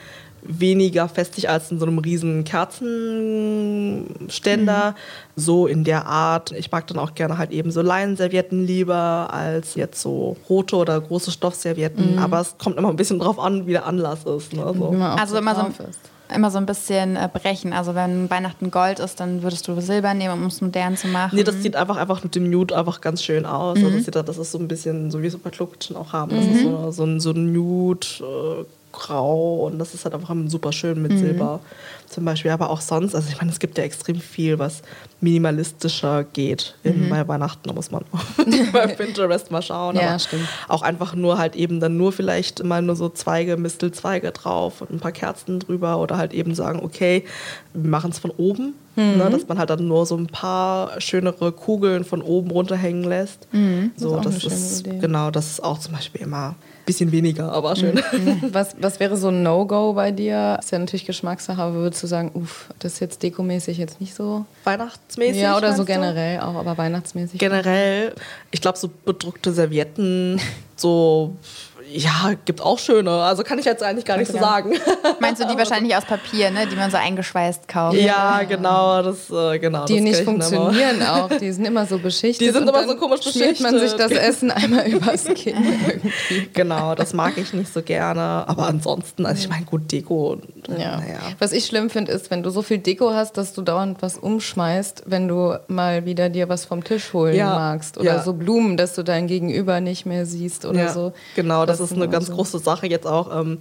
weniger festig als in so einem riesen Kerzenständer. Mhm. So in der Art. Ich mag dann auch gerne halt eben so Leinenservietten lieber als jetzt so rote oder große Stoffservietten. Mhm. Aber es kommt immer ein bisschen drauf an, wie der Anlass ist. Ne? So. Also immer so ein immer so ein bisschen äh, brechen. Also wenn Weihnachten Gold ist, dann würdest du Silber nehmen, um es modern zu machen. Nee, das sieht einfach, einfach mit dem Nude einfach ganz schön aus. Also mhm. Also das, das ist so ein bisschen, so wie es bei Kluckchen auch haben. Das mhm. ist so, so, ein, so ein Nude, äh, grau und das ist halt einfach super schön mit mhm. Silber zum Beispiel. Aber auch sonst, also ich meine, es gibt ja extrem viel, was minimalistischer geht mhm. bei Weihnachten. Da muss man bei Pinterest mal schauen. Ja, stimmt. Auch einfach nur halt eben dann nur vielleicht mal nur so Zweige, Mistelzweige drauf und ein paar Kerzen drüber oder halt eben sagen, okay, wir machen es von oben. Mhm. Ne, dass man halt dann nur so ein paar schönere Kugeln von oben runterhängen lässt. Mhm. So, das, das ist, genau, das ist auch zum Beispiel immer bisschen weniger, aber schön. Mhm. Was, was wäre so ein No-Go bei dir? Ist ja natürlich Geschmackssache, aber würdest du sagen, uff, das ist jetzt dekomäßig jetzt nicht so? Weihnachtsmäßig? Ja, oder so generell du? auch, aber weihnachtsmäßig. Generell, ich glaube, so bedruckte Servietten, so ja, gibt auch schöne. Also kann ich jetzt eigentlich gar nicht so sagen. Meinst du die wahrscheinlich aus Papier, ne? die man so eingeschweißt kauft? Ja, genau. Das, äh, genau die das nicht funktionieren immer. auch. Die sind immer so beschichtet. Die sind immer so komisch beschichtet. man sich das Essen einmal übers Kinn. genau, das mag ich nicht so gerne. Aber ansonsten, also ich meine, gut, Deko. Ja. Naja. Was ich schlimm finde, ist, wenn du so viel Deko hast, dass du dauernd was umschmeißt, wenn du mal wieder dir was vom Tisch holen ja. magst. Oder ja. so Blumen, dass du dein Gegenüber nicht mehr siehst oder ja. so. Genau, das, das ist eine ganz große Sache jetzt auch. Ähm,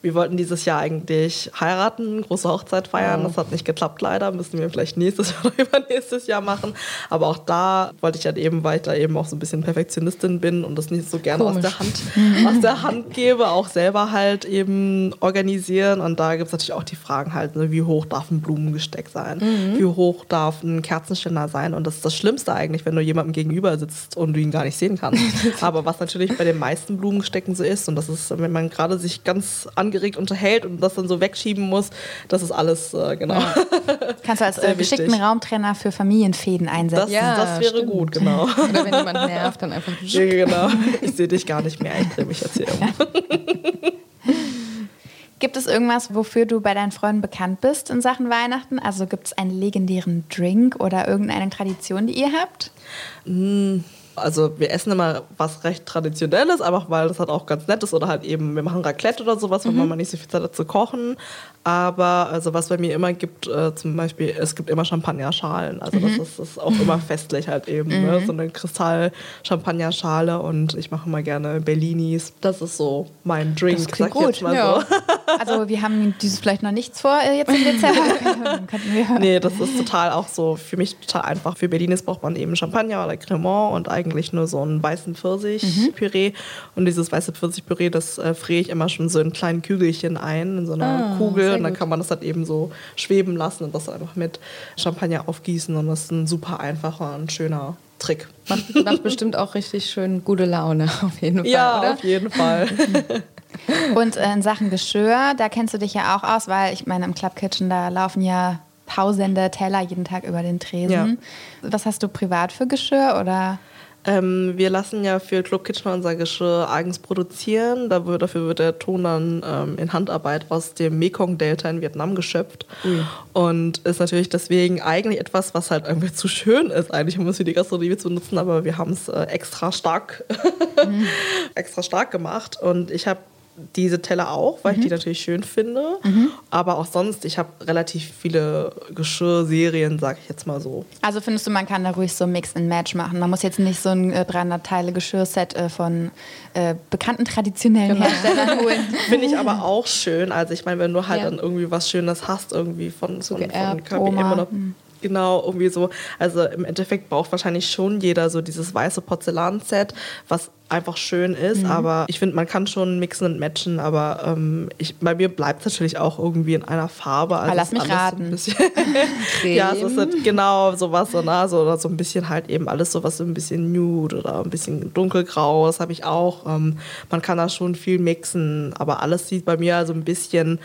wir wollten dieses Jahr eigentlich heiraten, große Hochzeit feiern. Das hat nicht geklappt leider. Müssen wir vielleicht nächstes oder übernächstes Jahr machen. Aber auch da wollte ich halt eben, weil ich da eben auch so ein bisschen Perfektionistin bin und das nicht so gerne aus der, Hand, aus der Hand gebe, auch selber halt eben organisieren. Und da gibt es natürlich auch die Fragen halt, ne, wie hoch darf ein Blumengesteck sein? Mhm. Wie hoch darf ein Kerzenständer sein? Und das ist das Schlimmste eigentlich, wenn du jemandem gegenüber sitzt und du ihn gar nicht sehen kannst. Aber was natürlich bei den meisten Blumengestecken so ist, und das ist, wenn man gerade sich ganz an angeregt unterhält und das dann so wegschieben muss. Das ist alles, äh, genau. Ja. Kannst du als äh, geschickten Raumtrenner für Familienfäden einsetzen. Das, ja, das wäre stimmt. gut, genau. Oder wenn jemand nervt, dann einfach. Ja, genau. Ich sehe dich gar nicht mehr, ich drehe mich jetzt hier um. Gibt es irgendwas, wofür du bei deinen Freunden bekannt bist in Sachen Weihnachten? Also gibt es einen legendären Drink oder irgendeine Tradition, die ihr habt? Mm. Also wir essen immer was recht Traditionelles, einfach weil das halt auch ganz nett ist. Oder halt eben, wir machen Raclette oder sowas, wenn mhm. man nicht so viel Zeit hat zu kochen. Aber also was bei mir immer gibt, äh, zum Beispiel, es gibt immer Champagnerschalen. Also mhm. das, ist, das, ist, auch immer festlich halt eben. Ne? Mhm. Ne? So eine Kristall-Champagnerschale und ich mache immer gerne Bellinis. Das ist so mein Drink, das sag gut. jetzt mal ja. so. Also wir haben dieses vielleicht noch nichts vor äh, jetzt im Dezember. nee, das ist total auch so für mich total einfach. Für Bellinis braucht man eben Champagner oder Cremant und eigentlich nur so einen weißen Pfirsich-Püree. Mhm. Und dieses weiße Pfirsich-Püree, das äh, friere ich immer schon so in kleinen Kügelchen ein, in so einer ah, Kugel. Und dann kann man das halt eben so schweben lassen und das einfach mit Champagner aufgießen. Und das ist ein super einfacher und schöner Trick. Macht, macht bestimmt auch richtig schön gute Laune, auf jeden Fall. Ja, oder? auf jeden Fall. Und in Sachen Geschirr, da kennst du dich ja auch aus, weil ich meine, im Club Kitchen, da laufen ja tausende Teller jeden Tag über den Tresen. Ja. Was hast du privat für Geschirr oder? Ähm, wir lassen ja für Club Kitchener unser Geschirr eigens produzieren. dafür wird der Ton dann ähm, in Handarbeit aus dem Mekong-Delta in Vietnam geschöpft. Mhm. Und ist natürlich deswegen eigentlich etwas, was halt irgendwie zu schön ist, eigentlich, um es für die Gastronomie zu nutzen. Aber wir haben es äh, extra stark, mhm. extra stark gemacht. Und ich habe diese Teller auch, weil mhm. ich die natürlich schön finde. Mhm. Aber auch sonst, ich habe relativ viele Geschirrserien, sag ich jetzt mal so. Also findest du, man kann da ruhig so Mix and Match machen? Man muss jetzt nicht so ein äh, 300 Teile Geschirrset äh, von äh, bekannten traditionellen genau. Herstellern holen. finde ich aber auch schön. Also ich meine, wenn du halt ja. dann irgendwie was Schönes hast, irgendwie von, so von, von KPM oder mhm. Genau, irgendwie so. Also im Endeffekt braucht wahrscheinlich schon jeder so dieses weiße Porzellanset, was einfach schön ist. Mhm. Aber ich finde, man kann schon mixen und matchen. Aber ähm, ich, bei mir bleibt es natürlich auch irgendwie in einer Farbe. Also lass mich raten. So ja, es ist halt genau sowas so, ne? so, oder so ein bisschen halt eben alles so was so ein bisschen nude oder ein bisschen dunkelgrau. Das habe ich auch. Ähm, man kann da schon viel mixen. Aber alles sieht bei mir so also ein bisschen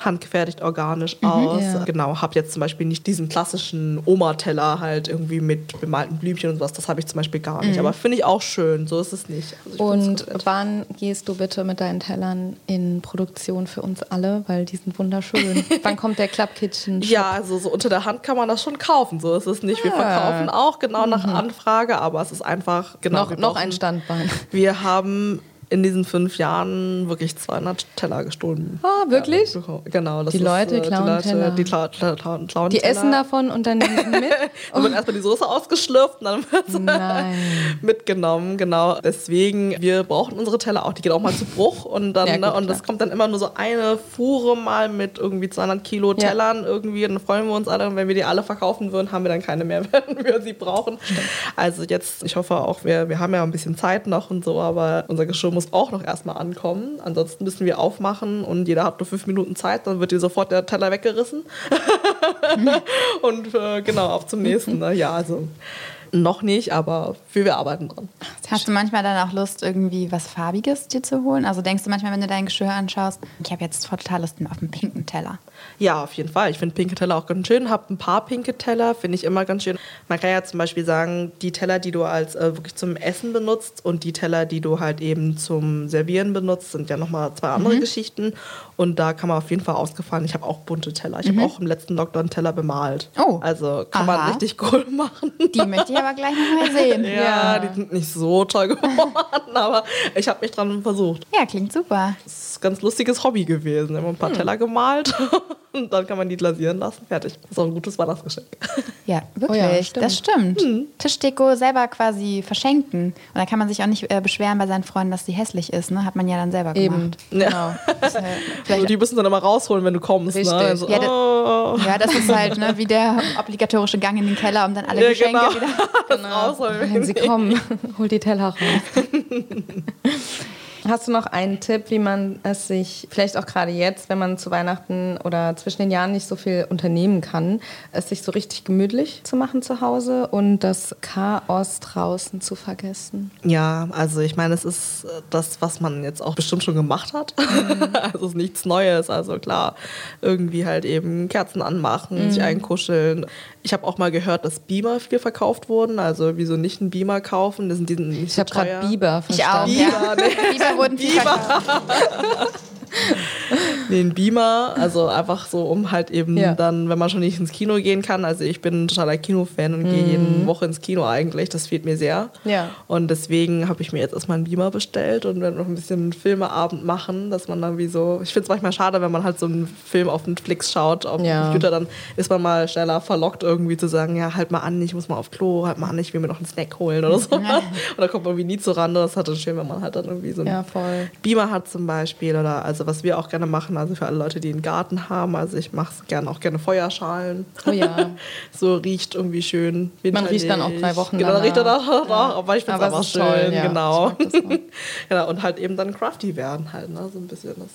handgefertigt organisch mhm, aus. Ja. Genau, habe jetzt zum Beispiel nicht diesen klassischen Oma-Teller halt irgendwie mit bemalten Blümchen und sowas. Das habe ich zum Beispiel gar nicht. Mhm. Aber finde ich auch schön. So ist es nicht. Also und wann gehst du bitte mit deinen Tellern in Produktion für uns alle? Weil die sind wunderschön. wann kommt der Club Kitchen? -Shop? Ja, also so unter der Hand kann man das schon kaufen. So ist es nicht. Wir ah. verkaufen auch genau nach mhm. Anfrage, aber es ist einfach genau. Noch, noch ein Standbein. Wir haben in diesen fünf Jahren wirklich 200 Teller gestohlen. Ah, wirklich? Ja, genau. die Leute ist, äh, klauen die Leute, Teller. Die, kla kla kla klauen die essen davon und dann nehmen sie mit? dann wird erstmal die Soße ausgeschlürft und dann wird es mitgenommen. Genau. Deswegen, wir brauchen unsere Teller auch. Die gehen auch mal zu Bruch und dann, ja, gut, ne, und das kommt dann immer nur so eine Fuhre mal mit irgendwie 200 Kilo Tellern ja. irgendwie. Und dann freuen wir uns alle. Und wenn wir die alle verkaufen würden, haben wir dann keine mehr, wenn wir sie brauchen. Also jetzt, ich hoffe auch, wir, wir haben ja ein bisschen Zeit noch und so, aber unser Geschirr muss auch noch erstmal ankommen. Ansonsten müssen wir aufmachen und jeder hat nur fünf Minuten Zeit, dann wird dir sofort der Teller weggerissen. und äh, genau, auf zum nächsten. Ne? Ja, also noch nicht, aber wir arbeiten dran. Hast du manchmal dann auch Lust, irgendwie was Farbiges dir zu holen? Also denkst du manchmal, wenn du dein Geschirr anschaust, ich habe jetzt total Lust auf einen pinken Teller? Ja, auf jeden Fall. Ich finde pinke Teller auch ganz schön. Hab ein paar pinke Teller, finde ich immer ganz schön. Man kann ja zum Beispiel sagen, die Teller, die du als äh, wirklich zum Essen benutzt und die Teller, die du halt eben zum Servieren benutzt, sind ja nochmal zwei andere mhm. Geschichten. Und da kann man auf jeden Fall ausgefallen. Ich habe auch bunte Teller. Ich mhm. habe auch im letzten Lockdown Teller bemalt. Oh. Also kann Aha. man richtig cool machen. Die möchte ich aber gleich nochmal sehen. ja, ja, die sind nicht so toll geworden, aber ich habe mich dran versucht. Ja, klingt super. Das ist ein ganz lustiges Hobby gewesen. Wir haben ein paar hm. Teller gemalt und dann kann man die glasieren lassen. Fertig. Das ist auch ein gutes Weihnachtsgeschenk. Ja, wirklich. Oh ja, stimmt. Das stimmt. Hm. Tischdeko selber quasi verschenken. Und dann kann man sich auch nicht äh, beschweren bei seinen Freunden, dass sie hässlich ist. Ne? Hat man ja dann selber gemacht. Eben. Ja. Genau. also die müssen dann immer rausholen, wenn du kommst. Ne? Also, ja, das, oh. ja, das ist halt ne, wie der obligatorische Gang in den Keller, um dann alle ja, Geschenke genau. wieder genau. rausholen. Wenn sie kommen, hol die Teller raus. Hast du noch einen Tipp, wie man es sich, vielleicht auch gerade jetzt, wenn man zu Weihnachten oder zwischen den Jahren nicht so viel unternehmen kann, es sich so richtig gemütlich zu machen zu Hause und das Chaos draußen zu vergessen? Ja, also ich meine, es ist das, was man jetzt auch bestimmt schon gemacht hat. Mhm. also es ist nichts Neues. Also klar, irgendwie halt eben Kerzen anmachen, mhm. sich einkuscheln. Ich habe auch mal gehört, dass Beamer viel verkauft wurden. Also wieso nicht einen Beamer kaufen? Das sind diesen nicht ich so habe gerade Biber verstanden. Ich auch. Biber, ja. ne? Biber wurden verkauft. nee, ein Beamer, also einfach so, um halt eben ja. dann, wenn man schon nicht ins Kino gehen kann. Also ich bin ein totaler Kinofan und mm. gehe jede mhm. Woche ins Kino eigentlich. Das fehlt mir sehr. Ja. Und deswegen habe ich mir jetzt erstmal einen Beamer bestellt und werde noch ein bisschen Filmeabend machen, dass man dann wie so. Ich finde es manchmal schade, wenn man halt so einen Film auf Netflix schaut, auf ja. Computer, dann ist man mal schneller verlockt, irgendwie zu sagen, ja, halt mal an, ich muss mal auf Klo, halt mal an, ich will mir noch einen Snack holen oder so. Ja. Und da kommt man irgendwie nie zu Rande. Das hat dann schön, wenn man halt dann irgendwie so einen Beamer hat zum Beispiel oder also was wir auch gerne machen, also für alle Leute, die einen Garten haben, also ich mache gerne auch gerne Feuerschalen. Oh ja. so riecht irgendwie schön. Man riecht dann auch drei Wochen Genau, dann riecht er auch, ja. aber ich finde es einfach schön, toll, ja. genau. genau. Und halt eben dann crafty werden halt, ne? so ein bisschen das.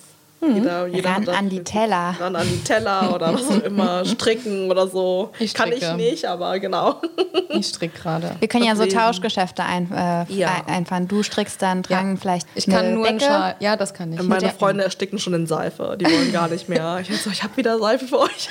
Jeder, jeder ran an die Teller. Ran an die Teller oder was auch immer, stricken oder so. Ich Kann ich nicht, aber genau. Ich stricke gerade. Wir können ja so Tauschgeschäfte ein, äh, ja. einfahren. Du strickst dann, tragen ja. vielleicht Ich kann nur Decke. einen Ja, das kann ich. Meine Freunde ersticken schon in Seife. Die wollen gar nicht mehr. Ich so, ich habe wieder Seife für euch.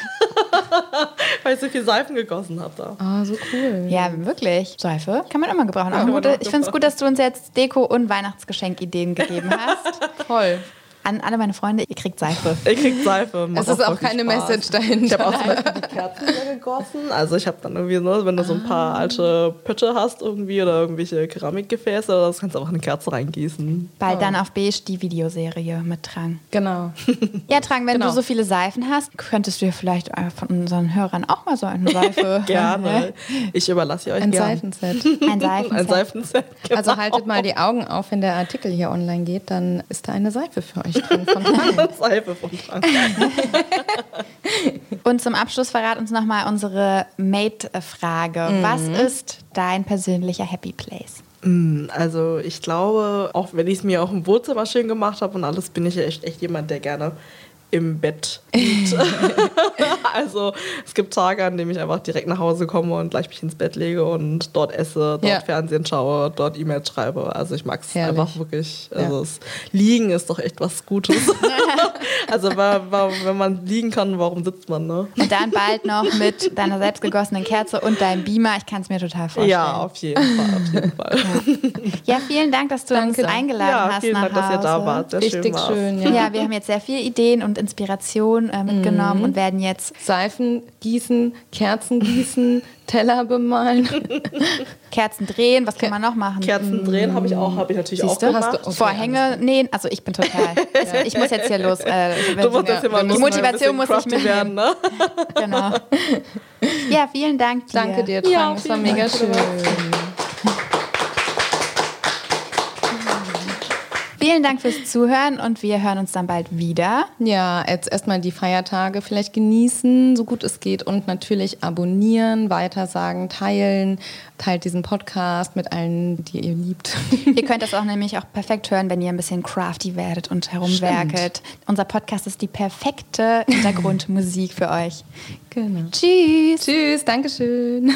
Weil ich so viel Seifen gegossen habe da. Ah, so cool. Ja, wirklich. Seife kann man immer gebrauchen. Aber gut, ich finde es gut, dass du uns jetzt Deko- und Weihnachtsgeschenkideen gegeben hast. Toll. An alle meine Freunde, ihr kriegt Seife. Ihr kriegt Seife. Es ist auch keine Spaß. Message dahinter. Ich habe auch zum Beispiel die Kerzen gegossen. Also ich habe dann irgendwie, ne, wenn du so ein paar alte Pötte hast irgendwie oder irgendwelche Keramikgefäße, das kannst du auch in eine Kerze reingießen. Bald oh. dann auf Beige die Videoserie mit Trang. Genau. Ja, Trang, wenn genau. du so viele Seifen hast, könntest du dir vielleicht von unseren Hörern auch mal so eine Seife... gerne. Ich überlasse euch Ein gern. Seifenset. Ein Seifenset. Ein Seifenset, genau. Also haltet mal die Augen auf, wenn der Artikel hier online geht, dann ist da eine Seife für euch drin von Seife von Frank. Und zum Abschluss verrat uns nochmal unsere Mate-Frage. Mhm. Was ist dein persönlicher Happy Place? Mm, also ich glaube, auch wenn ich es mir auch im Wohnzimmer schön gemacht habe und alles, bin ich ja echt, echt jemand, der gerne im Bett liegt. also es gibt Tage, an denen ich einfach direkt nach Hause komme und gleich mich ins Bett lege und dort esse, dort ja. Fernsehen schaue, dort E-Mails schreibe. Also ich mag es einfach wirklich. Also ja. das Liegen ist doch echt was Gutes. also wenn man liegen kann, warum sitzt man? Ne? Und dann bald noch mit deiner selbstgegossenen Kerze und deinem Beamer. Ich kann es mir total vorstellen. Ja, auf jeden Fall. Auf jeden Fall. Ja. ja vielen Dank, dass du Danke. uns eingeladen ja, hast. Vielen Dank, dass ihr da wart. Sehr Richtig schön. schön ja. ja, wir haben jetzt sehr viele Ideen und Inspiration äh, mitgenommen mhm. und werden jetzt Seifen gießen, Kerzen gießen, Teller bemalen, Kerzen drehen. Was kann man noch machen? Kerzen drehen habe ich auch, habe ich natürlich Siehst auch du? gemacht. Okay, Vorhänge nähen. Also ich bin total. ja. Ich muss jetzt hier los. Äh, du musst jetzt hier mal Die Motivation muss ich werden, ne? genau. Ja, vielen Dank dir. Danke dir, Trang. Ja, das war mega schön. Vielen Dank fürs Zuhören und wir hören uns dann bald wieder. Ja, jetzt erstmal die Feiertage vielleicht genießen, so gut es geht und natürlich abonnieren, weitersagen, teilen. Teilt diesen Podcast mit allen, die ihr liebt. Ihr könnt das auch nämlich auch perfekt hören, wenn ihr ein bisschen crafty werdet und herumwerkelt. Stimmt. Unser Podcast ist die perfekte Hintergrundmusik für euch. Genau. Tschüss. Tschüss, Dankeschön.